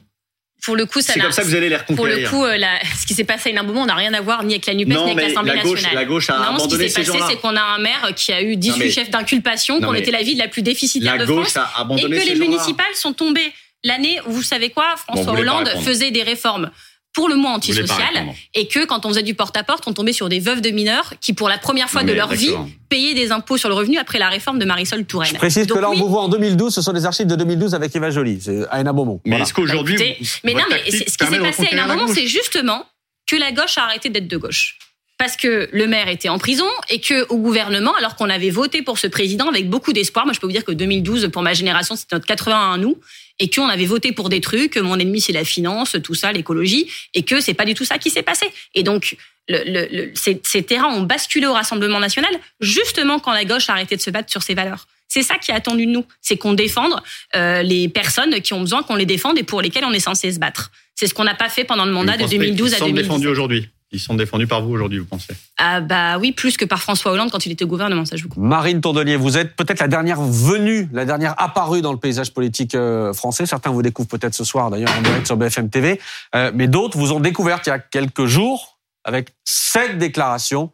pour le coup, c'est comme ça que vous allez les reconquérir. Pour le coup, euh, ce qui s'est passé à Hénin Beaumont, n'a rien à voir ni avec la Nupes ni avec l'Assemblée nationale. La gauche a non, abandonné ce qui s'est passé, c'est qu'on a un maire qui a eu 18 chefs d'inculpation, qu'on était la ville la plus déficitaire de France, et que les municipales sont tombées. L'année où vous savez quoi, François Hollande faisait des réformes pour le moins antisocial et que quand on faisait du porte-à-porte, on tombait sur des veuves de mineurs qui, pour la première fois de leur vie, payaient des impôts sur le revenu après la réforme de Marisol Touraine. Je précise que là, on vous voit en 2012, ce sont des archives de 2012 avec Eva Joly, c'est à Hénin Beaumont. Mais est-ce qu'aujourd'hui. mais non, mais ce qui s'est passé à Hénin Beaumont, c'est justement que la gauche a arrêté d'être de gauche parce que le maire était en prison et que au gouvernement, alors qu'on avait voté pour ce président avec beaucoup d'espoir, moi je peux vous dire que 2012 pour ma génération c'était notre 81 à nous et qu'on avait voté pour des trucs, mon ennemi c'est la finance, tout ça, l'écologie, et que c'est pas du tout ça qui s'est passé. Et donc le, ces, terrains ont basculé au Rassemblement national justement quand la gauche a arrêté de se battre sur ces valeurs. C'est ça qui est attendu de nous, c'est qu'on défende euh, les personnes qui ont besoin qu'on les défende et pour lesquelles on est censé se battre. C'est ce qu'on n'a pas fait pendant le mandat de 2012 à 2017. aujourd'hui ils sont défendus par vous aujourd'hui, vous pensez? Ah bah oui, plus que par François Hollande quand il était au gouvernement, ça je vous comprends. Marine Tourdelier, vous êtes peut-être la dernière venue, la dernière apparue dans le paysage politique euh, français. Certains vous découvrent peut-être ce soir, d'ailleurs, en direct sur BFM TV. Euh, mais d'autres vous ont découvert il y a quelques jours avec cette déclaration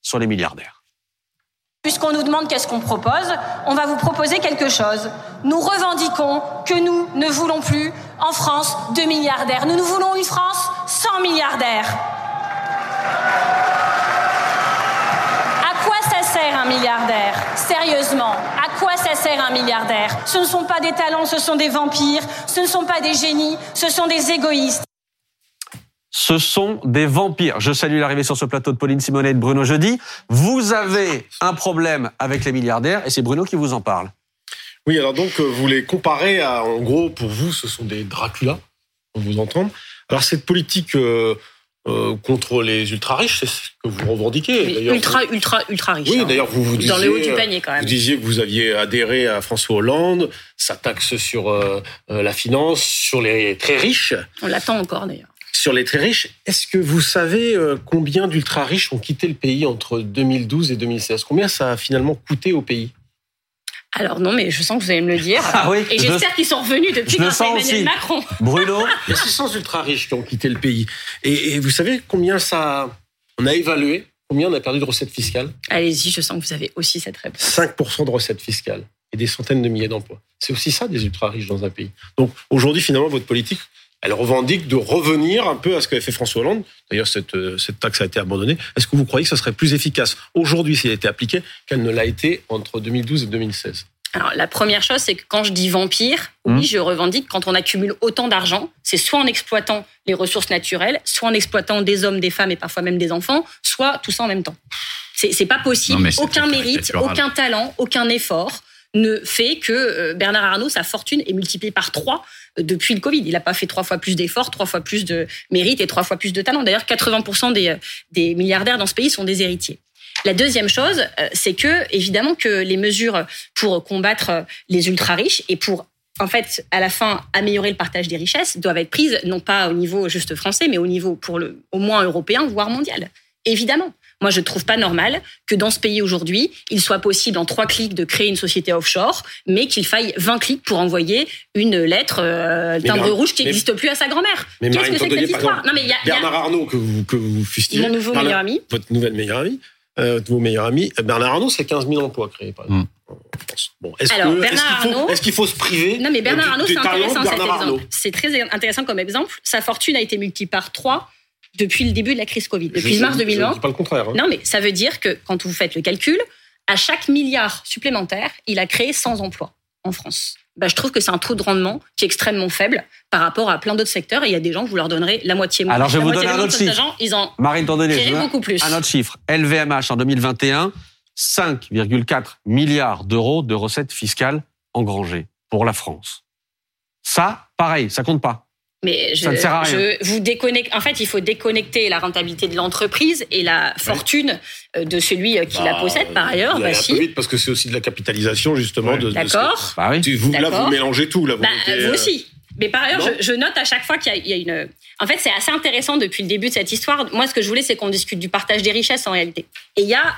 sur les milliardaires. Puisqu'on nous demande qu'est-ce qu'on propose, on va vous proposer quelque chose. Nous revendiquons que nous ne voulons plus en France de milliardaires. Nous, nous voulons une France sans milliardaires. Sert un milliardaire? Sérieusement, à quoi ça sert un milliardaire? Ce ne sont pas des talents, ce sont des vampires, ce ne sont pas des génies, ce sont des égoïstes. Ce sont des vampires. Je salue l'arrivée sur ce plateau de Pauline Simonet et de Bruno Jeudi. Vous avez un problème avec les milliardaires et c'est Bruno qui vous en parle. Oui, alors donc euh, vous les comparez à, en gros, pour vous, ce sont des Dracula, on vous entend. Alors cette politique euh, euh, contre les ultra riches, c'est ce que vous revendiquez. ultra, ultra, ultra riches. Oui, hein. d'ailleurs, vous vous disiez, dans le haut du panier quand même. Vous disiez que vous aviez adhéré à François Hollande, sa taxe sur euh, euh, la finance, sur les très riches. On l'attend encore d'ailleurs. Sur les très riches, est-ce que vous savez combien d'ultra riches ont quitté le pays entre 2012 et 2016 Combien ça a finalement coûté au pays? Alors non, mais je sens que vous allez me le dire. Ah oui, et j'espère qu'ils sont revenus depuis grâce à Emmanuel Macron. Bruno Il y a 600 ultra riches qui ont quitté le pays. Et, vous savez combien ça... On a évalué combien on a perdu de recettes fiscales? Allez-y, je sens que vous avez aussi cette réponse. 5% de recettes fiscales et des centaines de milliers d'emplois. C'est aussi ça des ultra riches dans un pays. Donc aujourd'hui, finalement, votre politique, elle revendique de revenir un peu à ce qu'avait fait François Hollande. D'ailleurs, cette, euh, cette taxe a été abandonnée. Est-ce que vous croyez que ça serait plus efficace aujourd'hui s'il était appliqué qu'elle ne l'a été entre 2012 et 2016 alors, la première chose, c'est que quand je dis vampire, oui, mmh. je revendique quand on accumule autant d'argent, c'est soit en exploitant les ressources naturelles, soit en exploitant des hommes, des femmes et parfois même des enfants, soit tout ça en même temps. C'est pas possible. aucun mérite, aucun talent, aucun effort ne fait que euh, Bernard Arnault, sa fortune est multipliée par trois euh, depuis le Covid. Il n'a pas fait trois fois plus d'efforts, trois fois plus de mérite et trois fois plus de talent. D'ailleurs, 80% des, euh, des milliardaires dans ce pays sont des héritiers. La deuxième chose, c'est que évidemment que les mesures pour combattre les ultra riches et pour en fait, à la fin, améliorer le partage des richesses doivent être prises non pas au niveau juste français, mais au niveau pour le au moins européen, voire mondial. Évidemment. Moi, je ne trouve pas normal que dans ce pays aujourd'hui, il soit possible en trois clics de créer une société offshore, mais qu'il faille 20 clics pour envoyer une lettre euh, timbre rouge qui n'existe plus à sa grand-mère. Qu'est-ce que c'est que cette histoire non, mais y a, Bernard Arnault, que vous, que vous fustigez. Mon nouveau meilleur ami. Votre nouvelle meilleure amie. Euh, votre nouveau meilleur ami. Bernard Arnault, c'est 15 000 emplois créés, par exemple. Mm. Bon, est-ce qu'il faut, faut, se priver Non, mais Bernard Arnault, c'est intéressant cet exemple. C'est très intéressant comme exemple. Sa fortune a été multipliée par 3 depuis le début de la crise Covid, depuis mars 2020. pas le contraire. Hein. Non, mais ça veut dire que quand vous faites le calcul, à chaque milliard supplémentaire, il a créé 100 emplois en France. bah, je trouve que c'est un taux de rendement qui est extrêmement faible par rapport à plein d'autres secteurs. Et il y a des gens, vous leur donnerez la moitié moins. Alors, je vais vous donner un autre chiffre. ils en Marine beaucoup plus. Un autre chiffre. LVMH en 2021, 5,4 milliards d'euros de recettes fiscales engrangées pour la France. Ça, pareil, ça compte pas. Mais je, je vous déconnecte. En fait, il faut déconnecter la rentabilité de l'entreprise et la fortune euh, de celui euh, qui la bah, possède par ailleurs. Bah, si. vite parce que c'est aussi de la capitalisation justement. De, D'accord. Bah, oui. vous, là, vous mélangez tout. Là, vous, bah, vous euh, aussi. Mais par ailleurs, je, je, note à chaque fois qu'il y, y, a une. En fait, c'est assez intéressant depuis le début de cette histoire. Moi, ce que je voulais, c'est qu'on discute du partage des richesses en réalité. Et il y a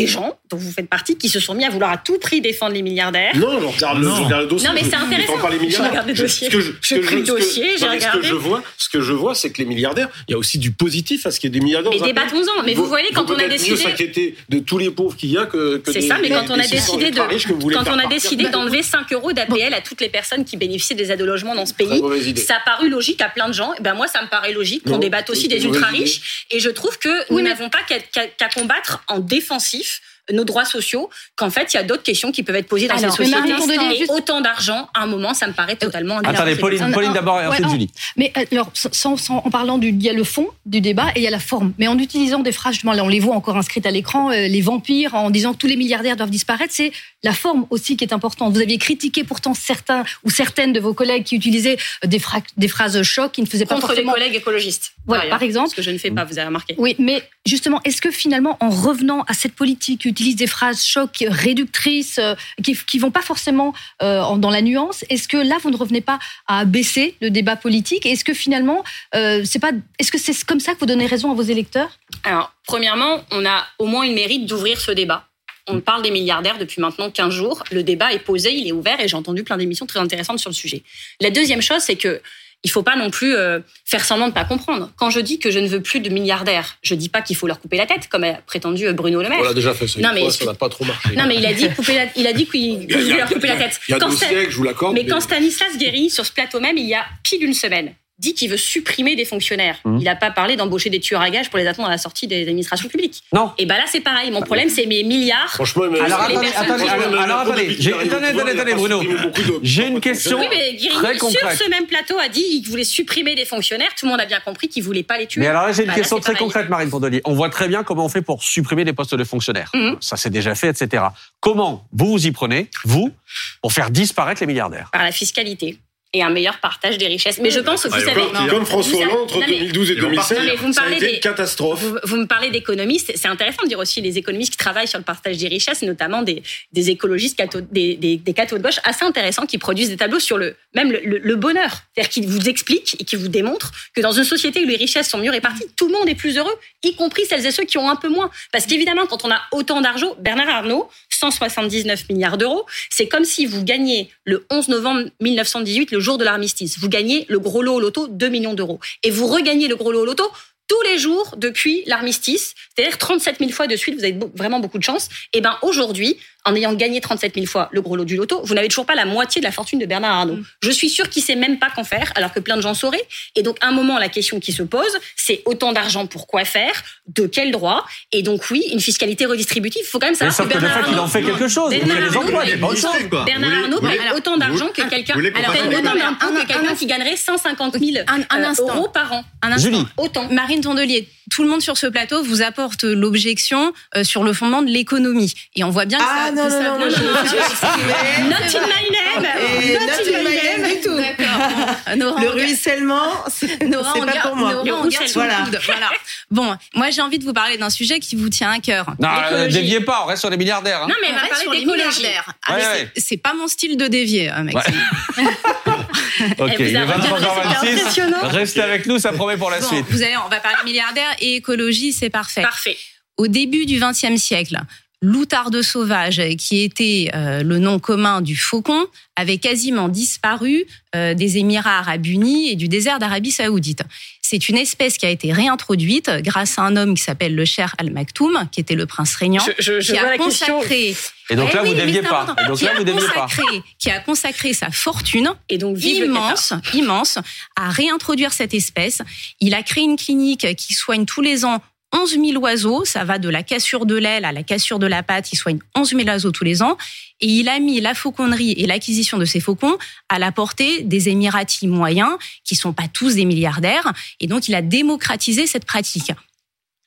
des gens dont vous faites partie qui se sont mis à vouloir à tout prix défendre les milliardaires. Non, on regarde, Le, le, dossier. Non, mais c'est intéressant. Je regarde le dossier. je, le dossier, j'ai regardé. Ce que je vois, ce que je vois, c'est que les milliardaires, il y a aussi du positif à ce qu'il y ait des milliardaires. Mais débattons-en. Mais vous, voyez, quand on a décidé. mieux s'inquiéter de tous les pauvres qu'il y a que, que C'est ça, mais quand on a décidé de, quand on a décidé d'enlever 5 euros d'APL à toutes les personnes qui bénéficient des aides au logement dans ce pays, ça a paru logique à plein de gens. Ben moi, ça me paraît logique qu'on débatte aussi des ultra riches. Et je trouve que nous n'avons pas qu'à combattre en défensif life nos droits sociaux, qu'en fait, il y a d'autres questions qui peuvent être posées dans alors, ces sociétés. Et autant d'argent, à un moment, ça me paraît totalement Attendez, Pauline, Pauline d'abord et ensuite Julie. Mais euh, alors, sans, en parlant du, il y a le fond du débat et il y a la forme. Mais en utilisant des phrases, justement, là, on les voit encore inscrites à l'écran, euh, les vampires, en disant que tous les milliardaires doivent disparaître, c'est la forme aussi qui est importante. Vous aviez critiqué pourtant certains ou certaines de vos collègues qui utilisaient des, des phrases chocs qui ne faisaient pas forcément... Contre les collègues écologistes. Voilà, par exemple. Ce que je ne fais pas, vous avez remarqué. Oui, mais justement, est-ce que finalement, en revenant à cette politique utilise des phrases chocs réductrices, euh, qui qui vont pas forcément euh, dans la nuance, est-ce que là, vous ne revenez pas à baisser le débat politique? Est-ce que finalement, euh, c'est pas, est-ce que c'est comme ça que vous donnez raison à vos électeurs? Alors, premièrement, on a au moins une mérite d'ouvrir ce débat. On parle des milliardaires depuis maintenant 15 jours. Le débat est posé, il est ouvert et j'ai entendu plein d'émissions très intéressantes sur le sujet. La deuxième chose, c'est que il faut pas non plus euh, faire semblant de pas comprendre. Quand je dis que je ne veux plus de milliardaires, je dis pas qu'il faut leur couper la tête, comme a prétendu euh, Bruno Le Maire. On l'a déjà fait ça. Non, mais ça n'a pas trop marché. Non, mais il a dit couper la... il a dit qu'il voulait leur couper la tête. Il y a deux siècles, je vous l'accorde. Mais, mais quand Stanislas Guéry, sur ce plateau même, il y a pile d'une semaine, dit qu'il veut supprimer des fonctionnaires. Mmh. Il n'a pas parlé d'embaucher des tueurs à gages pour les attendre à la sortie des administrations publiques. Non. Et ben là, c'est pareil. Mon problème, c'est mes milliards. Franchement, mais alors, attendez, attendez, alors, attendez, attendez, attendez, Bruno. J'ai une question. Oui, mais Guérini, sur ce même plateau, a dit qu'il voulait supprimer des fonctionnaires. Tout le monde a bien compris qu'il voulait pas les tuer. Mais alors là, j'ai une bah, question très concrète, Marine Pondelier. On voit très bien comment on fait pour supprimer des postes de fonctionnaires. Mmh. Ça s'est déjà fait, etc. Comment vous vous y prenez, vous, pour faire disparaître les milliardaires? Par la fiscalité et un meilleur partage des richesses. Mais je pense, vous savez, comme François Hollande entre 2012 et 2016, ça a été une catastrophe. Vous, me parlez d'économistes, c'est intéressant de dire aussi les économistes qui travaillent sur le partage des richesses, notamment des, des écologistes, catho, des, des, des cathos de gauche, assez intéressants qui produisent des tableaux sur le même le, le, bonheur, c'est-à-dire qu'ils vous expliquent et qui vous démontrent que dans une société où les richesses sont mieux réparties, tout le monde est plus heureux, y compris celles et ceux qui ont un peu moins. Parce qu'évidemment, quand on a autant d'argent, Bernard Arnault, 179 milliards d'euros, c'est comme si vous gagniez le 11 novembre 1918, le jour de l'armistice vous gagnez le gros lot au loto 2 millions d'euros. Et vous regagnez le gros lot au loto tous les jours depuis l'armistice, c'est-à-dire 37 000 fois de suite, vous avez vraiment beaucoup de chance. Et ben aujourd'hui, en ayant gagné 37 000 fois le gros lot du loto, vous n'avez toujours pas la moitié de la fortune de Bernard Arnault. Mm. Je suis sûre qu'il sait même pas qu'en faire, alors que plein de gens sauraient. Et donc, à un moment, la question qui se pose, c'est autant d'argent pour quoi faire, de quel droit? Et donc, oui, une fiscalité redistributive. Il faut quand même savoir que Bernard Arnault, il en fait quelque chose. Bernard Arnault, Bernard Arnault paye autant d'argent que quelqu'un. Autant que quelqu'un qui gagnerait 150 000 euh, euros par an. Un instant. Autant. Marine Tondelier, tout le monde sur ce plateau vous apporte l'objection euh, sur le fondement de l'économie. Et on voit bien que ah, ça, non, non, non, non, Not in my name. Not in my name du tout. Le ruissellement, c'est pas pour moi. Nora, on garde voilà. voilà. Bon, moi j'ai envie de vous parler d'un sujet qui vous tient à cœur. Non, ne déviez pas, on reste sur les milliardaires. Hein. Non, mais on, va parler des milliardaires. Ah, ouais, c'est pas mon style de dévier, euh, Maxime. ok, il est 23h26. Restez avec nous, ça promet pour la bon, suite. Vous allez, on va parler milliardaires et écologie, c'est parfait. Parfait. Au début du XXe siècle, l'outarde sauvage, qui était euh, le nom commun du faucon, avait quasiment disparu euh, des Émirats arabes unis et du désert d'Arabie saoudite. C'est une espèce qui a été réintroduite grâce à un homme qui s'appelle le Cher Al Maktoum, qui était le prince régnant, je, je, qui a consacré. Et donc là, eh vous ne deviez pas. Et donc qui là, vous deviez pas. Qui a consacré sa fortune et donc immense, immense, à réintroduire cette espèce. Il a créé une clinique qui soigne tous les ans 11 000 oiseaux, ça va de la cassure de l'aile à la cassure de la patte, il soigne 11 000 oiseaux tous les ans, et il a mis la fauconnerie et l'acquisition de ces faucons à la portée des Émiratis moyens, qui sont pas tous des milliardaires, et donc il a démocratisé cette pratique.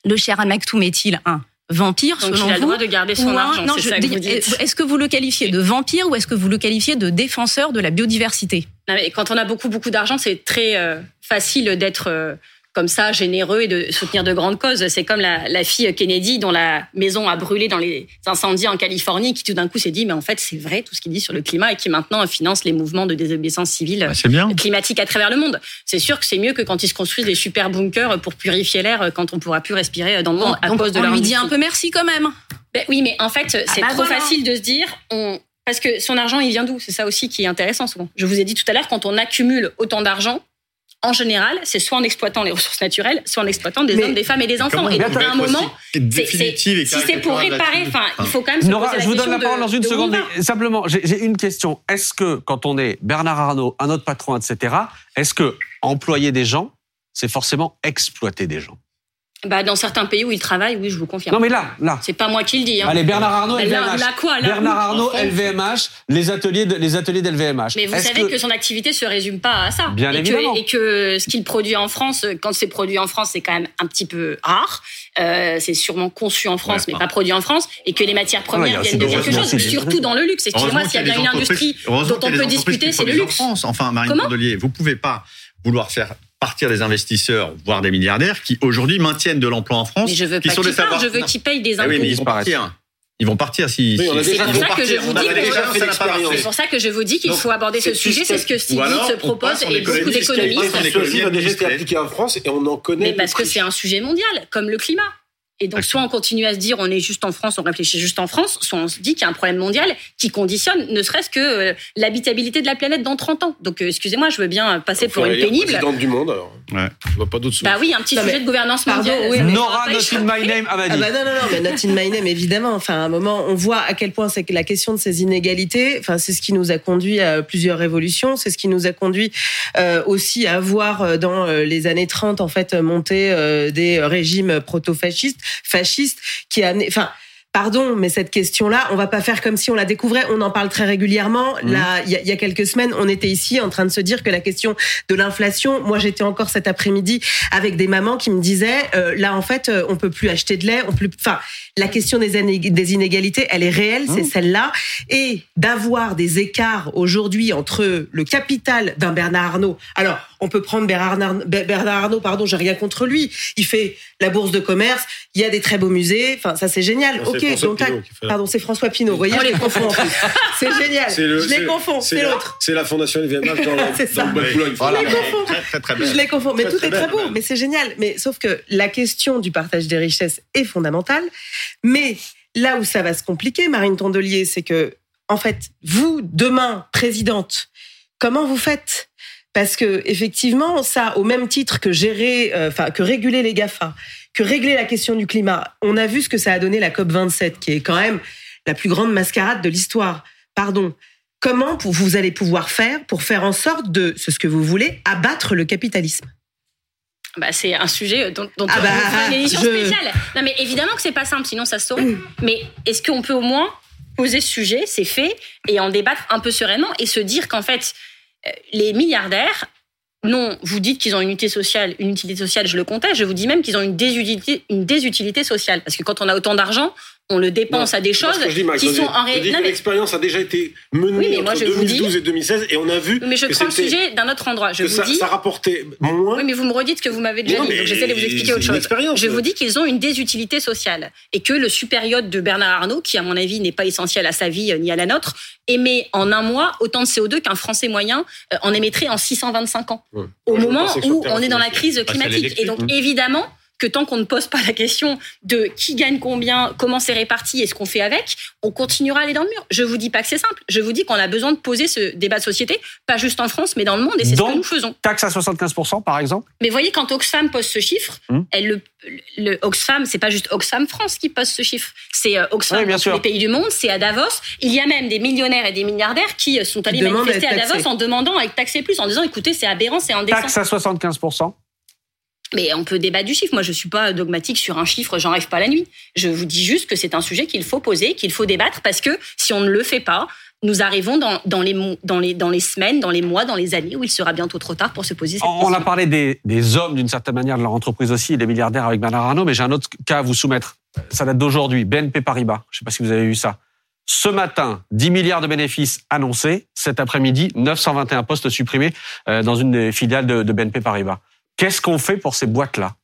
Le cher Maktoum est-il un vampire Donc selon il a le vous droit de garder son un- argent, Non, c'est je ça que dis- vous dites. Est-ce que vous le qualifiez de vampire ou est-ce que vous le qualifiez de défenseur de la biodiversité? Non, mais quand on a beaucoup, beaucoup d'argent, c'est très euh, facile d'être euh, comme ça, généreux et de soutenir de grandes causes. C'est comme la, la fille Kennedy dont la maison a brûlé dans les incendies en Californie, qui tout d'un coup s'est dit, mais en fait, c'est vrai tout ce qu'il dit sur le climat et qui maintenant finance les mouvements de désobéissance civile Bah, bien. climatique à travers le monde. C'est sûr que c'est mieux que quand ils se construisent des super bunkers pour purifier l'air quand on pourra plus respirer dans le monde à cause de on leur lui dit un peu merci quand même. Ben oui, mais en fait, c'est bah trop voilà. facile de se dire, on... parce que son argent, il vient d'où? C'est ça aussi qui est intéressant souvent. Je vous ai dit tout à l'heure, quand on accumule autant d'argent, en général, c'est soit en exploitant les ressources naturelles, soit en exploitant des Mais- hommes, des femmes et des enfants. Et à un moment, c'est- définitive et c'est- si c'est pour réparer, enfin, il faut quand même se Nora, poser la je vous donne la parole de- dans une seconde, simplement, j'ai j'ai une question. Est-ce que quand on est Bernard Arnault, un autre patron, etc., est-ce que employer des gens, c'est forcément exploiter des gens? Bah, dans certains pays où ils travaillent, oui, je vous confirme. Non, mais là, là. C'est pas moi qui le dis. Hein. Allez, Bernard Arnault, Mais là, LVMH. là quoi, là Bernard Arnault, LVMH, les ateliers de, les ateliers d'LVMH. Mais vous savez que... son activité se résume pas à ça. Bien et évidemment. Que, et que ce qu'il produit en France, quand c'est produit en France, c'est quand même un petit peu rare. Euh, c'est sûrement conçu en France, Ouais, mais pas produit en France. Et que les matières Ouais, il y premières a viennent de quelque chose, surtout dans le luxe. Excusez-moi, s'il y a bien une industrie dont on peut discuter, c'est le luxe. En France. Enfin, Marine Comment Tondelier, vous pouvez pas vouloir faire partir des investisseurs, voire des milliardaires, qui aujourd'hui maintiennent de l'emploi en France. Mais je veux qui pas sont savoirs- partent, je veux qu'ils payent des Ah impôts. oui, mais ils vont partir. Ils vont partir si. Oui, si- C'est pour ça que je vous dis qu'il faut aborder ce sujet, c'est ce que alors, on propose et beaucoup d'économistes. a déjà été en France et on en connaît. Mais parce que c'est un sujet mondial, comme le climat. Et donc, soit on continue à se dire on est juste en France, on réfléchit juste en France, soit on se dit qu'il y a un problème mondial qui conditionne ne serait-ce que euh, l'habitabilité de la planète dans 30 ans. Donc, euh, excusez-moi, je veux bien passer pour une pénible. Présidente du monde, alors. Ouais. Je vois pas d'autre solution. Bah oui, un petit Non, sujet mais- de gouvernance Pardon, mondiale. oui, Nora, not in my name, a Ah bah non, non, non, mais not in my name, évidemment. Enfin, à un moment, on voit à quel point c'est que la question de ces inégalités, enfin, c'est ce qui nous a conduit à plusieurs révolutions, c'est ce qui nous a conduit euh, aussi à voir dans les années 30, en fait, monter euh, des régimes proto-fascistes, fascistes, qui a, enfin, Pardon, mais cette question-là, on va pas faire comme si on la découvrait. On en parle très régulièrement. Mhm. Là, il y, a- il y a quelques semaines, on était ici en train de se dire que la question de l'inflation. Moi, j'étais encore cet après-midi avec des mamans qui me disaient, euh, là, en fait, euh, on peut plus acheter de lait. On peut, enfin, la question des, inégalités, elle est réelle, c'est celle-là. Et d'avoir des écarts aujourd'hui entre le capital d'un Bernard Arnault. Alors, on peut prendre Bernard Arnault, Bernard Arnault pardon, j'ai rien contre lui. Il fait la bourse de commerce. Il y a des très beaux musées. Enfin, ça c'est génial. Non, ok, donc fait pardon, c'est François Pinault. Vous voyez, je les confonds en plus. C'est génial. Le- je les confonds. C'est la- l'autre. C'est la fondation LVMH dans, la- C'est ça. dans le Boulogne. Je les confonds. Très, très, très. Je les confonds. Mais Très, tout très est très beau. Mais c'est génial. Mais sauf que la question du partage des richesses est fondamentale. Mais là où ça va se compliquer, Marine Tondelier, c'est que, en fait, vous, demain, présidente, comment vous faites? Parce que effectivement, ça, au même titre que gérer, euh, enfin que réguler les Gafa, que régler la question du climat, on a vu ce que ça a donné la COP 27, qui est quand même la plus grande mascarade de l'histoire. Pardon. Comment vous allez pouvoir faire pour faire en sorte de, c'est ce que vous voulez, abattre le capitalisme? Bah, c'est un sujet dont, dont Ah on bah, fera une émission je- spéciale. Non, mais évidemment que c'est pas simple, sinon ça se saurait. Mais est-ce qu'on peut au moins poser ce sujet, c'est fait, et en débattre un peu sereinement et se dire qu'en fait, euh, les milliardaires, non, vous dites qu'ils ont une utilité sociale, une utilité sociale, je le conteste, je vous dis même qu'ils ont une désutilité, une désutilité sociale. Parce que quand on a autant d'argent, on le dépense Non, à des choses ce que je dis, Max. qui sont en réalité. L'expérience a déjà été menée Oui, mais moi, entre je vous dis- 2012 et 2016 et on a vu Mais je que prends le sujet d'un autre endroit. Je que vous ça, dis. ça rapportait moins. Oui, mais vous me redites ce que vous m'avez déjà Non, dit, donc j'essaie de vous expliquer autre chose. Je vous dis qu'ils ont une désutilité sociale et que le supérieur de Bernard Arnault, qui à mon avis n'est pas essentiel à sa vie euh, ni à la nôtre, émet en un mois autant de CO2 qu'un Français moyen euh, en émettrait en 625 ans. Ouais. Au Moi, moment où on est dans la crise Bah, climatique. Et donc évidemment que tant qu'on ne pose pas la question de qui gagne combien, comment c'est réparti et ce qu'on fait avec, on continuera à aller dans le mur. Je vous dis pas que c'est simple. Je vous dis qu'on a besoin de poser ce débat de société, pas juste en France, mais dans le monde, et c'est ce que nous faisons. Taxe à 75%, par exemple? Mais voyez, quand Oxfam pose ce chiffre, Hmm. elle le, le Oxfam, c'est pas juste Oxfam France qui pose ce chiffre, c'est euh, Oxfam Oui, dans tous les pays du monde, c'est à Davos. Il y a même des millionnaires et des milliardaires qui euh, sont allés à manifester à être Davos en demandant à être taxés plus, en disant écoutez, c'est aberrant, c'est indécent. Taxe à 75%. Mais on peut débattre du chiffre. Moi, je suis pas dogmatique sur un chiffre, j'en rêve pas la nuit. Je vous dis juste que c'est un sujet qu'il faut poser, qu'il faut débattre, parce que si on ne le fait pas, nous arrivons dans, dans, les, dans, les, dans les semaines, dans les mois, dans les années où il sera bientôt trop tard pour se poser cette question. On a parlé des, des hommes, d'une certaine manière, de leur entreprise aussi, des milliardaires avec Bernard Arnault, mais j'ai un autre cas à vous soumettre. Ça date d'aujourd'hui, BNP Paribas. Je ne sais pas si vous avez vu ça. Ce matin, 10 milliards de bénéfices annoncés. Cet après-midi, 921 postes supprimés euh, dans une des filiales de, de BNP Paribas. Qu'est-ce qu'on fait pour ces boîtes-là?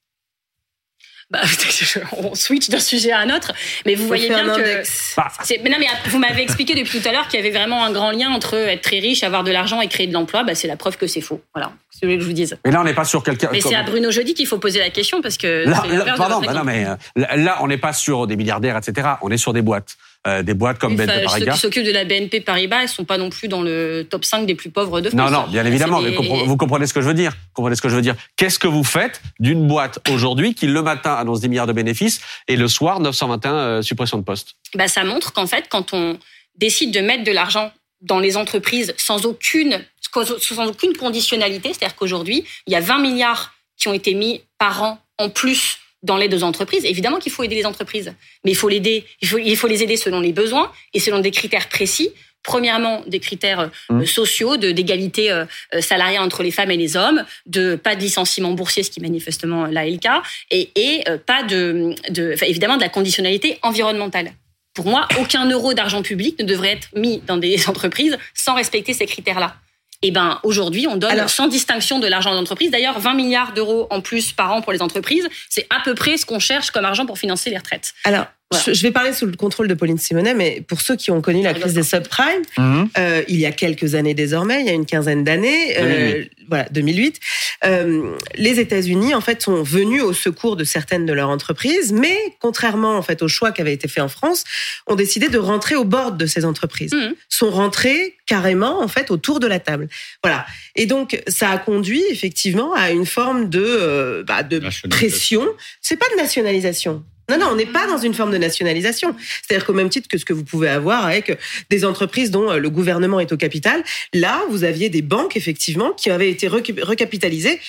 Bah, on switch d'un sujet à un autre, mais vous voyez bien que. Bah. Mais non, mais vous m'avez expliqué depuis tout à l'heure qu'il y avait vraiment un grand lien entre être très riche, avoir de l'argent et créer de l'emploi. Bah, c'est la preuve que c'est faux. Voilà, c'est ce que je vous dise. Mais là, on n'est pas sur quelqu'un. Mais c'est à Bruno Jeudi qu'il faut poser la question parce que. Là, pardon, bah non, mais euh, là, on n'est pas sur des milliardaires, etc. On est sur des boîtes. Euh, des boîtes comme BNP Paribas. Ceux qui s'occupent de la BNP Paribas, elles sont pas non plus dans le top 5 des plus pauvres de France. Non, non, bien évidemment. Mais vous comprenez ce que je veux dire. comprenez ce que je veux dire. Qu'est-ce que vous faites d'une boîte aujourd'hui qui le matin annonce 10 milliards de bénéfices et le soir 921 euh, suppressions de postes bah, ça montre qu'en fait, quand on décide de mettre de l'argent dans les entreprises sans aucune sans aucune conditionnalité, c'est-à-dire qu'aujourd'hui, il y a 20 milliards qui ont été mis par an en plus dans l'aide aux entreprises. Évidemment qu'il faut aider les entreprises, mais il faut l'aider, il faut, il faut les aider selon les besoins et selon des critères précis. Premièrement, des critères euh, mmh. sociaux, de d'égalité euh, euh, salariale entre les femmes et les hommes, de pas de licenciement boursier, ce qui manifestement là est le cas, et, et pas de, de évidemment de la conditionnalité environnementale. Pour moi, aucun euro d'argent public ne devrait être mis dans des entreprises sans respecter ces critères-là. Eh ben, aujourd'hui, on donne sans distinction de l'argent d'entreprise. D'ailleurs, 20 milliards d'euros en plus par an pour les entreprises, c'est à peu près ce qu'on cherche comme argent pour financer les retraites. Alors, je vais parler sous le contrôle de Pauline Simonet, mais pour ceux qui ont connu la crise des subprimes, mhm. euh, il y a quelques années désormais, il y a une quinzaine d'années, euh, voilà, 2008, euh, les États-Unis en fait sont venus au secours de certaines de leurs entreprises, mais contrairement en fait au choix qui avait été fait en France, ont décidé de rentrer au bord de ces entreprises, mhm. sont rentrés carrément en fait autour de la table, voilà. Et donc ça a conduit effectivement à une forme de euh, bah, de pression. C'est pas de nationalisation. Non, non, on n'est pas dans une forme de nationalisation. C'est-à-dire qu'au même titre que ce que vous pouvez avoir avec des entreprises dont euh, le gouvernement est au capital, là, vous aviez des banques, effectivement, qui avaient été recapitalisées.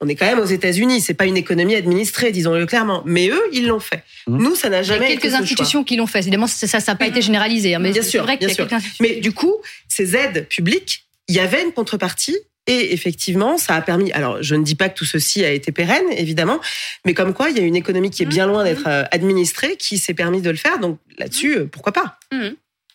On est quand même aux États-Unis, c'est pas une économie administrée, disons-le clairement. Mais eux, ils l'ont fait. Mmh. Nous, ça n'a jamais. Il y a quelques institutions qui l'ont fait. Évidemment, ça, ça n'a pas été généralisé. Hein, mais bien sûr, vrai bien sûr. Mais du coup, ces aides publiques, il y avait une contrepartie et effectivement, ça a permis. Alors, je ne dis pas que tout ceci a été pérenne, évidemment, mais comme quoi, il y a une économie qui est bien loin d'être euh, administrée, qui s'est permis de le faire. Donc là-dessus, euh, pourquoi pas? Mmh.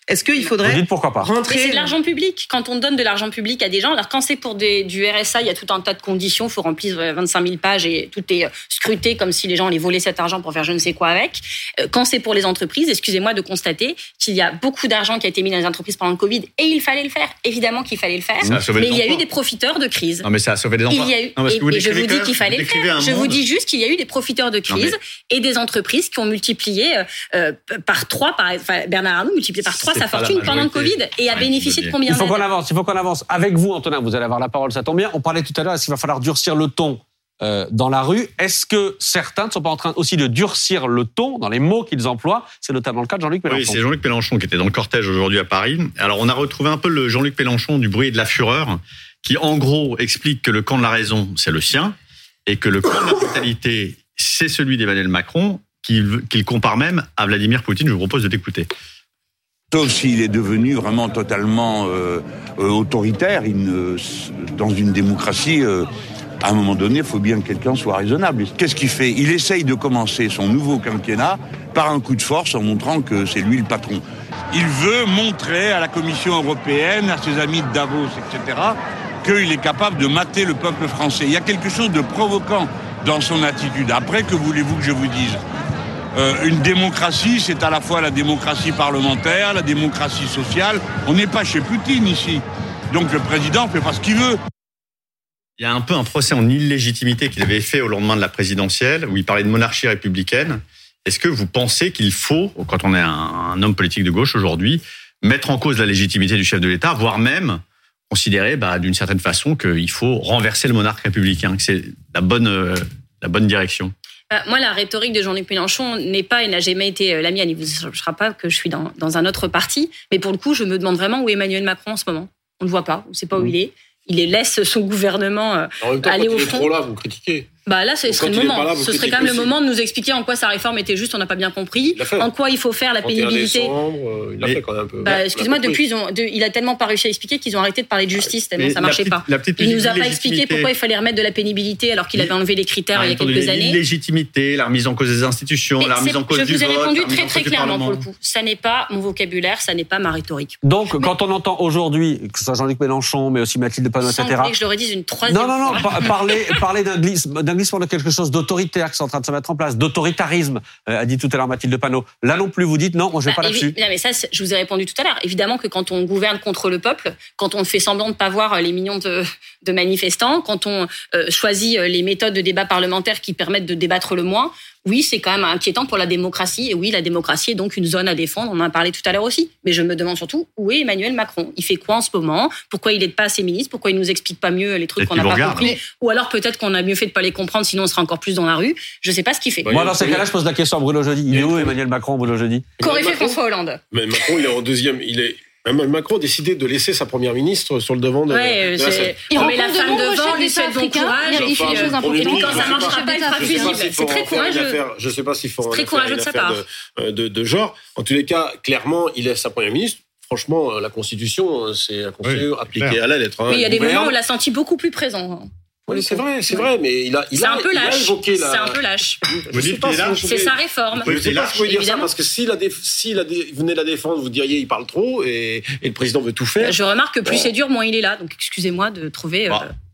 Est-ce qu'il faudrait pourquoi pas. rentrer C'est de l'argent public. Quand on donne de l'argent public à des gens, alors quand c'est pour des, du RSA, il y a tout un tas de conditions. Il faut remplir 25 000 pages et tout est scruté comme si les gens allaient voler cet argent pour faire je ne sais quoi avec. Euh, quand c'est pour les entreprises, excusez-moi de constater qu'il y a beaucoup d'argent qui a été mis dans les entreprises pendant le Covid et il fallait le faire. Évidemment qu'il fallait le faire. Mais il y a eu des profiteurs de crise. Non, mais ça a sauvé des emplois. Il y a eu, et, je vous dis qu'il fallait le faire. Je vous dis juste qu'il y a eu des profiteurs de crise et des entreprises qui ont multiplié euh, euh, par trois, par, Bernard Arnault multiplié par trois sa fortune pendant Covid et a bénéficié de combien Il faut qu'on avance, il faut qu'on avance. Avec vous, Antonin, vous allez avoir la parole, ça tombe bien. On parlait tout à l'heure, est-ce qu'il va falloir durcir le ton euh, dans la rue? Est-ce que certains ne sont pas en train aussi de durcir le ton dans les mots qu'ils emploient? C'est notamment le cas de Jean-Luc Mélenchon. Oui, c'est Jean-Luc Mélenchon qui était dans le cortège aujourd'hui à Paris. Alors, on a retrouvé un peu le Jean-Luc Mélenchon du bruit et de la fureur, qui en gros explique que le camp de la raison, c'est le sien, et que le camp de la brutalité, c'est celui d'Emmanuel Macron, qu'il compare même à Vladimir Poutine. Je vous propose de l'écouter. Sauf s'il est devenu vraiment totalement euh, euh, autoritaire. Dans une démocratie, euh, à un moment donné, il faut bien que quelqu'un soit raisonnable. Qu'est-ce qu'il fait? Il essaye de commencer son nouveau quinquennat par un coup de force en montrant que c'est lui le patron. Il veut montrer à la Commission européenne, à ses amis de Davos, etc., qu'il est capable de mater le peuple français. Il y a quelque chose de provoquant dans son attitude. Après, que voulez-vous que je vous dise? Euh, une démocratie, c'est à la fois la démocratie parlementaire, la démocratie sociale. On n'est pas chez Poutine ici. Donc le président fait pas ce qu'il veut. Il y a un peu un procès en illégitimité qu'il avait fait au lendemain de la présidentielle, où il parlait de monarchie républicaine. Est-ce que vous pensez qu'il faut, quand on est un, homme politique de gauche aujourd'hui, mettre en cause la légitimité du chef de l'État, voire même considérer bah, d'une certaine façon qu'il faut renverser le monarque républicain, que c'est la bonne, euh, la bonne direction moi, la rhétorique de Jean-Luc Mélenchon n'est pas et n'a jamais été euh, la mienne. Il ne vous sera pas que je suis dans, dans, un autre parti. Mais pour le coup, je me demande vraiment où est Emmanuel Macron en ce moment. On ne le voit pas, on ne sait pas où mmh. il est. Il laisse son gouvernement euh, aller au il. Est trop là, vous critiquez. Bah là, ce serait le moment. ce serait quand même le moment de nous expliquer en quoi sa réforme était juste, on n'a pas bien compris. En quoi il faut faire la pénibilité. Euh, il a fait quand même un peu. Bah, excuse-moi, depuis, ils ont, il a tellement pas réussi à expliquer qu'ils ont arrêté de parler de justice tellement ça marchait pas. Il nous a pas expliqué pourquoi il fallait remettre de la pénibilité alors qu'il avait enlevé les critères il y a quelques années. L'illégitimité, la remise en cause des institutions, la remise en cause du vote. Je vous ai répondu très très clairement pour le coup. Ça n'est pas mon vocabulaire, ça n'est pas ma rhétorique. Donc, quand on entend aujourd'hui, que ce soit Jean-Luc Mélenchon, mais aussi Mathilde Panot, etc. que je le redise une troisième fois. Non, non, non, parler, parler d'un glissement de quelque chose d'autoritaire qui est en train de se mettre en place, d'autoritarisme, euh, a dit tout à l'heure Mathilde Panot. Là non plus, vous dites non, je vais pas bah, là-dessus. mais ça, je vous ai répondu tout à l'heure. Évidemment que quand on gouverne contre le peuple, quand on fait semblant de pas voir les millions de, de manifestants, quand on euh, choisit les méthodes de débat parlementaire qui permettent de débattre le moins, oui, c'est quand même inquiétant pour la démocratie. Et oui, la démocratie est donc une zone à défendre. On en a parlé tout à l'heure aussi. Mais je me demande surtout où est Emmanuel Macron? Il fait quoi en ce moment? Pourquoi il n'est pas assez ministre? Pourquoi il nous explique pas mieux les trucs qu'on n'a pas compris? Ou alors peut-être qu'on a mieux fait de pas les comprendre, sinon on sera encore plus dans la rue. Je sais pas ce qu'il fait. Moi, dans ces cas-là, je pose la question à Bruno Jeudi. Il est où Emmanuel Macron, Bruno Jeudi? Qu'aurait fait François Hollande? Mais Macron, il est en deuxième. Il est Macron a décidé de laisser sa première ministre sur le devant de, ouais, de la scène. Il remet la femme devant, lui souhaite bon courage, il fait des choses importantes. Et puis quand ça ne marchera pas, il sera fusible. C'est très courageux. Je ne sais pas s'il faut très courageux de sa part. De, genre. En tous les cas, clairement, il est sa première ministre. Franchement, la Constitution, c'est la Constitution appliquée à la lettre. Oui, il y a des moments où on l'a senti beaucoup plus présent. Oui, c'est vrai, c'est vrai, mais il a, il a, un peu lâche. C'est un peu lâche. C'est sa réforme. Je ne sais pas si vous voulez dire ça, parce que s'il la si la venait la défendre, vous diriez il parle trop et, et, le président veut tout faire. Je remarque que plus c'est dur, moins il est là. Donc excusez-moi de trouver.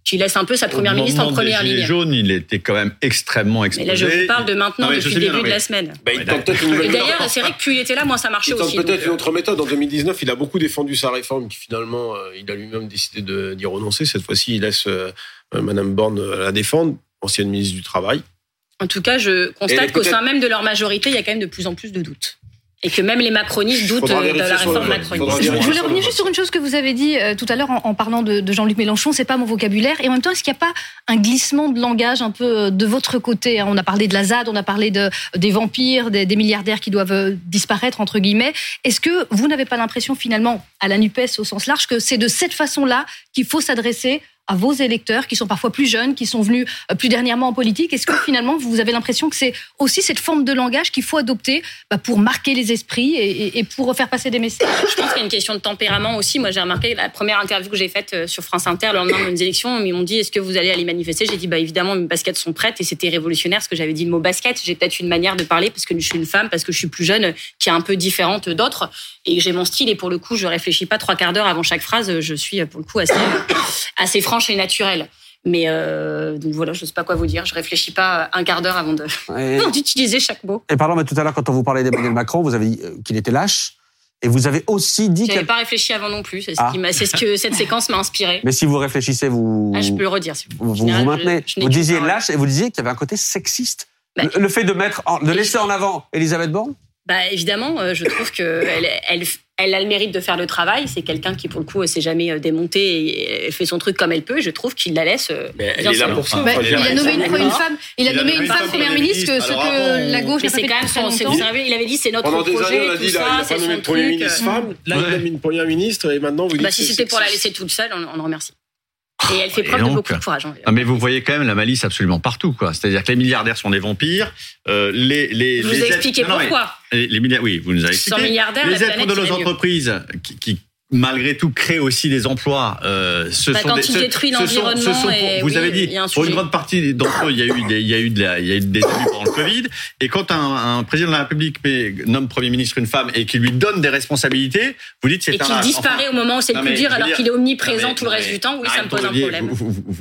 Euh, qui laisse un peu sa première ministre en première ligne. jaune, il était quand même extrêmement exposé. Mais là, je vous parle de maintenant, depuis le début de la semaine. Bah, il et d'ailleurs, c'est vrai que plus il était là, moins ça marchait aussi. Peut-être une autre méthode. En 2019, il a beaucoup défendu sa réforme, qui finalement, euh, il a lui-même décidé d'y renoncer. Cette fois-ci, il laisse euh, euh, Madame Borne la défendre, ancienne ministre du Travail. En tout cas, je constate qu'au sein même de leur majorité, il y a quand même de plus en plus de doutes et que même les macronistes doutent euh, de la réforme macroniste. Je voulais revenir juste sur une chose que vous avez dit euh, tout à l'heure en, parlant de, Jean-Luc Mélenchon, c'est pas mon vocabulaire. Et en même temps, est-ce qu'il n'y a pas un glissement de langage un peu euh, de votre côté hein? On a parlé de la ZAD, on a parlé de, des vampires, des, des milliardaires qui doivent disparaître, entre guillemets. Est-ce que vous n'avez pas l'impression finalement, à la NUPES au sens large, que c'est de cette façon-là qu'il faut s'adresser à vos électeurs qui sont parfois plus jeunes, qui sont venus euh, plus dernièrement en politique. Est-ce que finalement, vous avez l'impression que c'est aussi cette forme de langage qu'il faut adopter bah, pour marquer les esprits et, pour faire passer des messages? Je pense qu'il y a une question de tempérament aussi. Moi, j'ai remarqué la première interview que j'ai faite euh, sur France Inter le lendemain des élections, ils m'ont dit est-ce que vous allez aller manifester? J'ai dit bah évidemment mes baskets sont prêtes. Et c'était révolutionnaire ce que j'avais dit le mot basket. J'ai peut-être une manière de parler parce que je suis une femme, parce que je suis plus jeune, qui est un peu différente d'autres. Et j'ai mon style. Et pour le coup je réfléchis pas trois quarts d'heure avant chaque phrase. Je suis pour le coup assez assez franche et naturelle. Mais euh, donc voilà, je ne sais pas quoi vous dire. Je réfléchis pas un quart d'heure avant d'utiliser chaque mot. Et pardon, mais tout à l'heure, quand on vous parlait d'Emmanuel Macron, vous avez dit euh, qu'il était lâche. Et vous avez aussi dit. Je n'avais pas réfléchi avant non plus. C'est ce, ah. ce, que cette séquence m'a inspiré. Mais si vous réfléchissez, vous. Ah, je peux le redire. Si vous vous, vous maintenez. vous disiez lâche et vous disiez qu'il y avait un côté sexiste. Bah, le, fait de mettre, de laisser en avant Elisabeth Borne? Bah évidemment, euh, je trouve que elle, elle, elle a le mérite de faire le travail. C'est quelqu'un qui, pour le coup, s'est jamais euh, démonté et fait son truc comme elle peut. Je trouve qu'il la laisse euh, bien elle est là pour ça. il a nommé une, une femme. Il a nommé une femme première ministre, ce que la gauche pas fait quand même son, Vous savez, il avait dit c'est notre projet. Pendant des années, on a dit il n'a pas nommé une première ministre femme. Là, il a mis une première ministre et maintenant vous dites. Bah, si c'était pour la laisser toute seule, on en remercie. Et elle fait preuve de beaucoup de courage. Hein. Ah, mais vous voyez quand même la malice absolument partout, quoi. C'est-à-dire que les milliardaires sont des vampires. Euh, les, les, vous les avez expliqué pourquoi. les, milliardaires, oui, vous nous avez expliqué. milliardaires, les êtres de nos entreprises qui, qui malgré tout crée aussi des emplois. Euh, ce bah, sont quand des, tu détruis l'environnement, vous avez dit pour une grande partie d'entre eux, il y a eu des, il y a eu de la, il y a eu des pendant le Covid. Et quand un, un, président de la République nomme premier ministre une femme et qui lui donne des responsabilités, vous dites c'est et qu'il disparaît au moment où c'est le plus dur, alors qu'il est omniprésent tout le reste du temps. Oui, ça me pose un problème.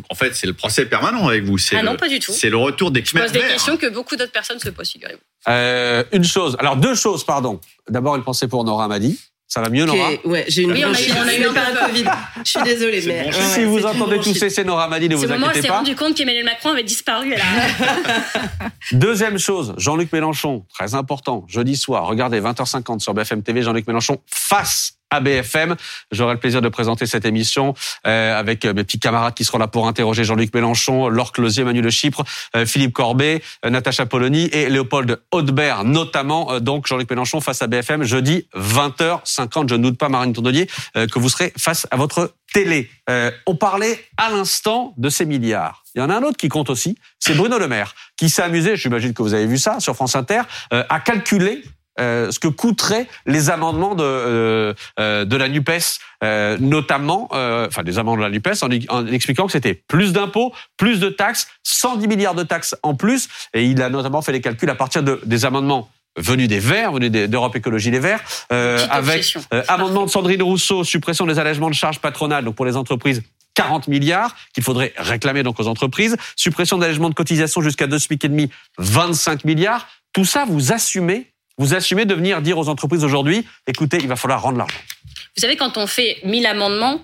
en fait, c'est le procès permanent avec vous. Ah non, pas du tout. C'est le retour des Je pose des questions que beaucoup d'autres personnes se posent, figurez-vous. Euh, une chose, alors deux choses, pardon. D'abord, une pensée pour Nora Madi. Ça va mieux, Nora? Ouais, j'ai une oui, on a eu, on a eu un peu Covid. Je suis désolée, mais. si vous entendez tousser, c'est Nora Madi, ne vous inquiétez pas. on s'est rendu compte qu'Emmanuel Macron avait disparu. Deuxième chose, Jean-Luc Mélenchon, très important, jeudi soir, regardez, 20h50 sur BFM TV, Jean-Luc Mélenchon face à BFM. J'aurai le plaisir de présenter cette émission euh, avec mes petits camarades qui seront là pour interroger Jean-Luc Mélenchon, Laure Closier, Manu Le Chypre, Philippe Corbet, Natacha Polony et Léopold Haudebert, notamment. donc Jean-Luc Mélenchon face à BFM jeudi 20h50. Je ne doute pas, Marine Tourdelier, que vous serez face à votre télé. on parlait à l'instant de ces milliards. Il y en a un autre qui compte aussi, c'est Bruno Le Maire, qui s'est amusé, j'imagine que vous avez vu ça sur France Inter, à calculer euh, ce que coûteraient les amendements de euh, euh, de la Nupes, notamment, enfin des amendements de la Nupes, en, expliquant que c'était plus d'impôts, plus de taxes, 110 milliards de taxes en plus, et il a notamment fait les calculs à partir de, des amendements venus des Verts, venus d'Europe Écologie Les Verts, avec amendement de Sandrine Rousseau, suppression des allègements de charges patronales, donc pour les entreprises 40 milliards qu'il faudrait réclamer donc aux entreprises, suppression d'allègements de cotisations jusqu'à 2 SMIC et demi, 25 milliards. Tout ça, vous assumez vous assumez de venir dire aux entreprises aujourd'hui, écoutez, il va falloir rendre l'argent. Vous savez, quand on fait 1000 amendements,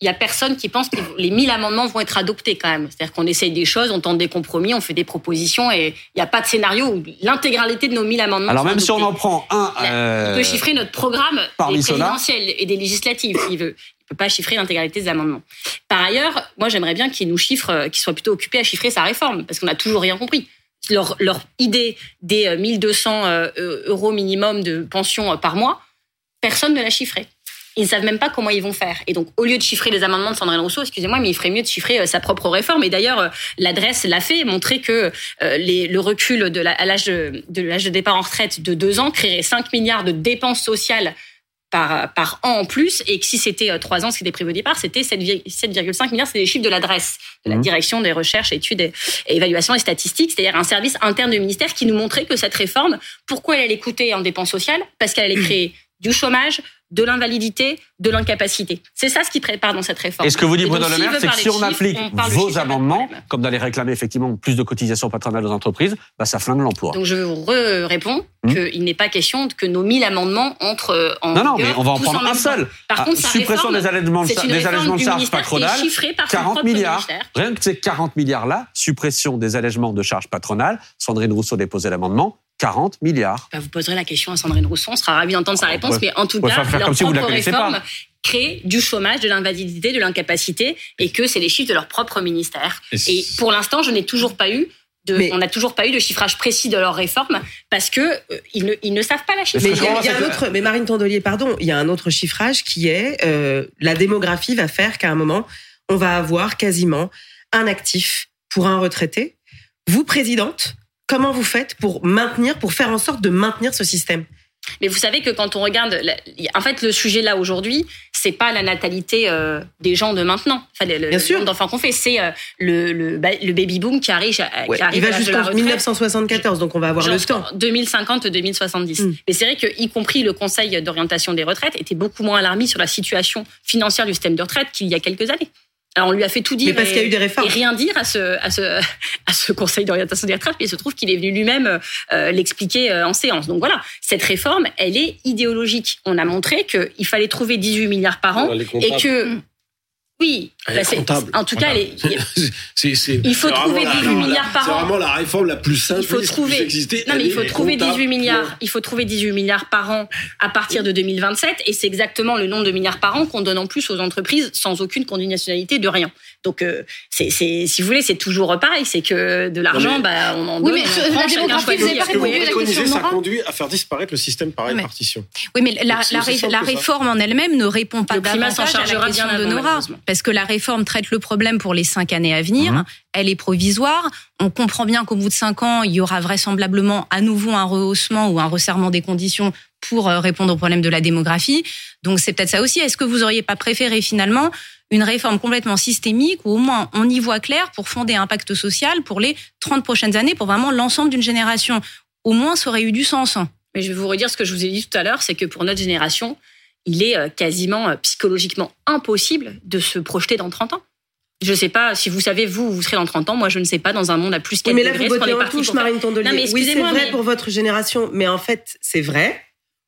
il y a personne qui pense que les 1000 amendements vont être adoptés quand même. C'est-à-dire qu'on essaye des choses, on tente des compromis, on fait des propositions et il n'y a pas de scénario où l'intégralité de nos 1000 amendements. Alors même si on en prend un, euh, peut chiffrer notre programme des présidentielles et des législatives. Il veut. Il peut pas chiffrer l'intégralité des amendements. Par ailleurs, moi j'aimerais bien qu'il nous chiffre, euh, qu'il soit plutôt occupé à chiffrer sa réforme, parce qu'on n'a toujours rien compris leur, idée des 1200 euh, euh, euros minimum de pension euh, par mois, personne ne l'a chiffré. Ils ne savent même pas comment ils vont faire. Et donc, au lieu de chiffrer les amendements de Sandrine Rousseau, excusez-moi, mais il ferait mieux de chiffrer sa propre réforme. Et d'ailleurs, l'adresse l'a fait, montrer que le recul de l'âge de départ en retraite de deux ans créerait 5 milliards de dépenses sociales par, par an en plus, et que si c'était euh, trois ans, ce qui était prévu au départ, c'était 7,5 milliards, c'est les chiffres de l'adresse de la mmh. direction des recherches, études et évaluations et statistiques, c'est-à-dire un service interne du ministère qui nous montrait que cette réforme, pourquoi elle allait coûter en dépenses sociales? Parce qu'elle allait créer du chômage, de l'invalidité, de l'incapacité. C'est ça ce qui prépare dans cette réforme. Et ce que vous dit Bruno Le Maire, c'est que si on applique vos amendements, comme d'aller réclamer effectivement plus de cotisations patronales aux entreprises, bah, ça flingue l'emploi. Donc je vous réponds hum. qu'il n'est pas question que nos 1000 amendements entrent euh, en Non, non, mais on va en prendre un seul. Par contre, ah, suppression des allègements de, charges patronales, 40 milliards. Rien que ces 40 milliards-là, suppression des allègements de charges patronales, Sandrine Rousseau déposait l'amendement, 40 milliards. Bah, vous poserez la question à Sandrine Rousseau, on sera ravi d'entendre sa réponse, mais en tout cas, leur propre réforme crée du chômage, de l'invalidité, de l'incapacité, et que c'est les chiffres de leur propre ministère. Et, pour l'instant, je n'ai toujours pas eu de, on n'a toujours pas eu de chiffrage précis de leur réforme parce que euh, ils, ne, ils, ne, savent pas la chiffrer. Mais il y a, un autre, mais Marine Tondelier, pardon, il y a un autre chiffrage qui est euh, la démographie va faire qu'à un moment, on va avoir quasiment un actif pour un retraité. Vous, présidente, Comment vous faites pour maintenir, pour faire en sorte de maintenir ce système? Mais vous savez que quand on regarde, en fait, le sujet là aujourd'hui, c'est pas la natalité euh, des gens de maintenant, enfin le, Bien sûr. d'enfants qu'on fait, c'est euh, le, le, baby boom qui arrive. il va jusqu'en 1974, donc on va avoir le temps. 2050-2070. Hmm. Mais c'est vrai que, y compris le Conseil d'orientation des retraites était beaucoup moins alarmiste sur la situation financière du système de retraite qu'il y a quelques années. Alors on lui a fait tout dire parce et, y a eu des réformes. et rien dire à ce, à ce, à ce Conseil d'orientation des retraites, mais il se trouve qu'il est venu lui-même euh, l'expliquer euh, en séance. Donc voilà, cette réforme, elle est idéologique. On a montré qu'il fallait trouver 18 milliards par an et que oui, bah en tout cas, il faut trouver 18 milliards par an. C'est vraiment la réforme la plus simple il faut trouver, Non, mais il faut trouver 18 milliards. Il faut trouver 18 milliards par an à partir de 2027, et c'est exactement le nombre de milliards par an qu'on donne en plus aux entreprises sans aucune conditionnalité de rien. Donc, euh, c'est, si vous voulez, c'est toujours pareil. C'est que de l'argent, bah, on en donne. Oui, mais la démographie, vous n'avez pas répondu la question. Ça conduit à faire disparaître le système par répartition. Oui, mais la, la réforme en elle-même ne répond pas davantage à la question de Nora parce que la réforme traite le problème pour les cinq années à venir. Mhm. Elle est provisoire. On comprend bien qu'au bout de cinq ans, il y aura vraisemblablement à nouveau un rehaussement ou un resserrement des conditions pour euh, répondre au problème de la démographie. Donc c'est peut-être ça aussi. Est-ce que vous auriez pas préféré finalement une réforme complètement systémique ou au moins on y voit clair pour fonder un pacte social pour les 30 prochaines années, pour vraiment l'ensemble d'une génération? Au moins, ça aurait eu du sens. Mais je vais vous redire ce que je vous ai dit tout à l'heure, c'est que pour notre génération, il est euh, quasiment euh, psychologiquement impossible de se projeter dans 30 ans. Je ne sais pas si vous savez, vous, vous serez dans 30 ans. Moi, je ne sais pas, dans un monde à plus 4 Mais là, vous votez en touche, Marine Tondelier. oui, c'est vrai pour votre génération. Mais en fait, c'est vrai.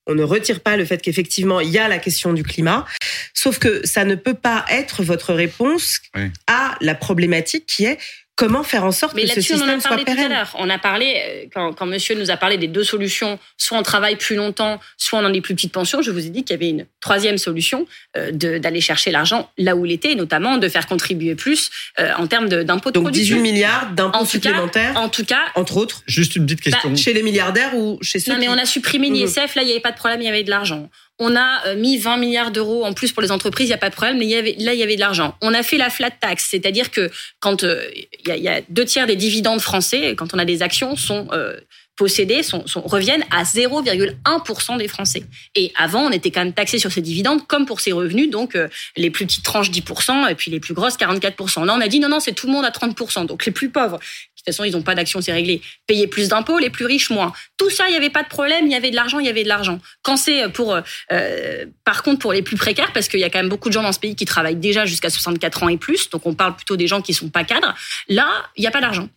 On ne retire pas le fait qu'effectivement, il y a la question du climat. Sauf que ça ne peut pas être votre réponse à la problématique qui est comment faire en sorte Mais que ce système on en a soit pérenne On a parlé, euh, quand, quand monsieur nous a parlé des deux solutions, soit on travaille plus longtemps, soit on a des plus petites pensions, je vous ai dit qu'il y avait une troisième solution euh, d'aller chercher l'argent là où il était, notamment de faire contribuer plus euh, en termes d'impôts de, Donc 18 milliards d'impôts supplémentaires, en tout cas, entre autres. Juste une petite question. Bah, chez les milliardaires ou chez ceux Non, mais qui... on a supprimé Mhm. l'ISF, là il n'y avait pas de problème, il y avait de l'argent. On a euh, mis 20 milliards d'euros en plus pour les entreprises, il n'y a pas de problème, mais là, il y avait de l'argent. On a fait la flat tax, c'est-à-dire que quand euh, il y, a, il y a deux tiers des dividendes français, quand on a des actions, sont euh, possédés, sont, reviennent à 0,1% des Français. Et avant, on était quand même taxé sur ces dividendes comme pour ces revenus, donc euh, les plus petites tranches 10% et puis les plus grosses 44%. Là, on a dit non, non, c'est tout le monde à 30%. Donc les plus pauvres, de toute façon, ils n'ont pas d'action, c'est réglé. Payer plus d'impôts, les plus riches moins. Tout ça, il n'y avait pas de problème, il y avait de l'argent, il y avait de l'argent. Quand c'est pour, euh, par contre, pour les plus précaires, parce qu'il y a quand même beaucoup de gens dans ce pays qui travaillent déjà jusqu'à 64 ans et plus, donc on parle plutôt des gens qui sont pas cadres. Là, il n'y a pas d'argent.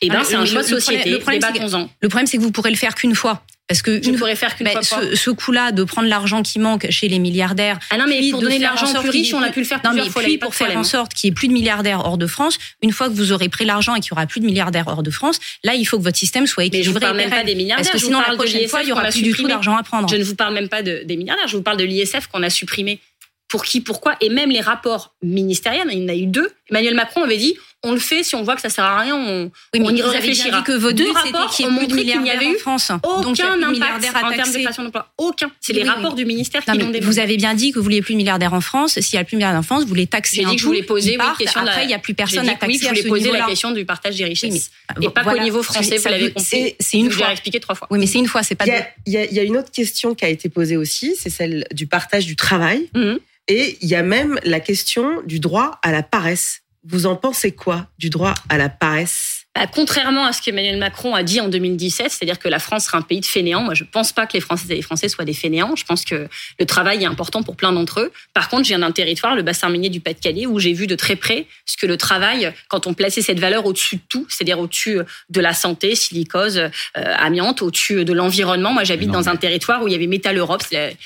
Et ben, Ah, c'est un le- choix de société. problème- le problème, c'est que- Débattons-en. Le problème, c'est que vous pourrez le faire qu'une fois. Parce que Je une- pourrais faire qu'une fois quoi ce, ce coup-là de prendre l'argent qui manque chez les milliardaires. Ah non, mais puis pour de donner de l'argent plus ait on a pu le faire Non, plusieurs mais fois, puis pour faire en hein. sorte qu'il y ait plus de milliardaires hors de France, une fois que vous aurez pris l'argent et qu'il y aura plus de milliardaires hors de France, là, il faut que votre système soit Mais je équilibré. vous parle même pas des milliardaires. Parce que sinon, la prochaine fois, il y l'ISF aura plus du tout d'argent à prendre. Je ne vous parle même pas de- des milliardaires. Je vous parle de l'ISF qu'on a supprimé. Pour qui, pourquoi? Et même les rapports ministériels, il y en a eu deux. Emmanuel Macron avait dit on le fait si on voit que ça sert à rien, on, Oui, mais on y vous avez bien réfléchira. dit que vos deux rapports y ont montré qu'il n'y avait en eu France. Aucun impact en termes de création d'emplois. Aucun. C'est les Oui, oui. rapports du ministère Non, qui l'ont développé. vous avez bien dit que vous vouliez plus de milliardaires en France. S'il y a plus de milliardaires en France, vous les taxez J'ai dit que je voulais poser partent. question la- Après, il n'y a plus personne à taxer je voulais poser la question du partage des richesses. Et pas qu'au niveau français, vous l'avez compris. c'est- une fois. expliqué trois fois. Oui, mais c'est une fois, c'est pas y, a, il y a une autre question qui a été posée aussi, c'est celle du partage du travail. Mhm. Et il y a même la question du droit à la paresse. Vous en pensez quoi du droit à la paresse? Contrairement à ce qu'Emmanuel Macron a dit en 2017, c'est-à-dire que la France serait un pays de fainéants, moi je pense pas que les Françaises et les Français soient des fainéants. Je pense que le travail est important pour plein d'entre eux. Par contre, je viens d'un territoire, le bassin minier du Pas-de-Calais, où j'ai vu de très près ce que le travail, quand on plaçait cette valeur au-dessus de tout, c'est-à-dire au-dessus de la santé, silicose, euh, amiante, au-dessus de l'environnement. Moi j'habite dans un territoire où il y avait Métal Europe, c'est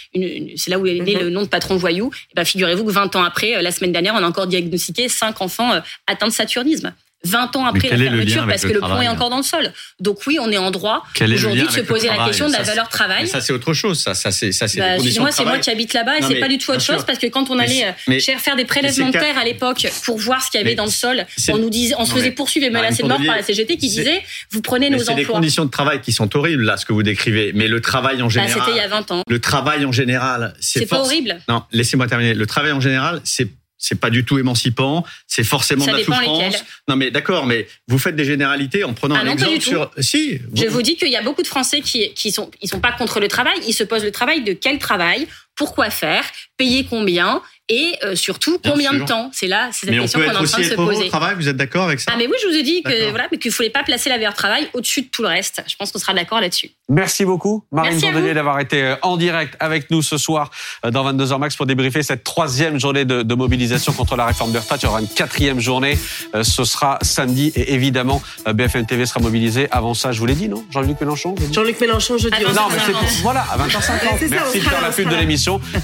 là où est né Mhm. le nom de patron voyou. Et ben, figurez-vous que 20 ans après, euh, la semaine dernière, on a encore diagnostiqué 5 enfants euh, atteints de saturnisme. 20 ans après la fermeture, parce que le travail est encore dans le sol. Donc oui, on est en droit aujourd'hui de se poser la question de la valeur travail. Ça, c'est autre chose. Ça, ça c'est ça, c'est Bah, Excusez-moi, c'est moi qui habite là-bas et c'est pas du tout autre chose parce que quand on allait euh, mais- faire des prélèvements de terre à l'époque pour voir ce qu'il y avait dans le sol, on nous disait, on se faisait poursuivre et menacer de mort par la CGT qui disait vous prenez nos c'est des emplois. conditions de travail qui sont horribles, là, ce que vous décrivez. Mais le travail en Bah, général. C'était il y a 20 ans. Le travail en général, c'est C'est pas horrible. Non, laissez-moi terminer. Le travail en général, c'est c'est pas du tout émancipant, c'est forcément Ça de la souffrance. Non mais d'accord, mais vous faites des généralités en prenant Ah un non, exemple sur si Je vous dis qu'il y a beaucoup de Français qui qui sont ils sont pas contre le travail, ils se posent le travail de quel travail, pourquoi faire, payer combien et euh, surtout Bien combien de temps. C'est là, c'est cette question qu'on est en train de se poser. au travail, vous êtes d'accord avec ça? Ah mais oui, je vous ai dit que voilà, mais qu'il fallait pas placer la valeur travail au-dessus de tout le reste. Je pense qu'on sera d'accord là-dessus. Merci beaucoup, Marine vous. d'avoir été euh, en direct avec nous ce soir euh, dans 22h Max pour débriefer cette troisième journée de, de mobilisation contre la réforme des retraites. Il y aura une quatrième journée. Ce sera samedi et évidemment, BFM TV sera mobilisé. Avant ça, je vous l'ai dit, non? Jean-Luc Mélenchon Jean-Luc Mélenchon. Attends, au Non, mais c'est voilà, à 20h50. C'est ça, Merci de faire la pub de là.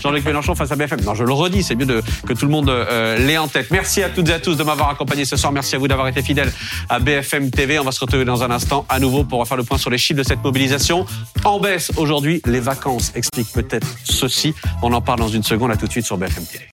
Jean-Luc Mélenchon face à BFM. Non, je le redis, c'est mieux que tout le monde euh, l'ait en tête. Merci à toutes et à tous de m'avoir accompagné ce soir. Merci à vous d'avoir été fidèles à BFM TV. On va se retrouver dans un instant à nouveau pour refaire le point sur les chiffres de cette mobilisation. En baisse aujourd'hui, les vacances expliquent peut-être ceci. On en parle dans une seconde. À tout de suite sur BFM TV.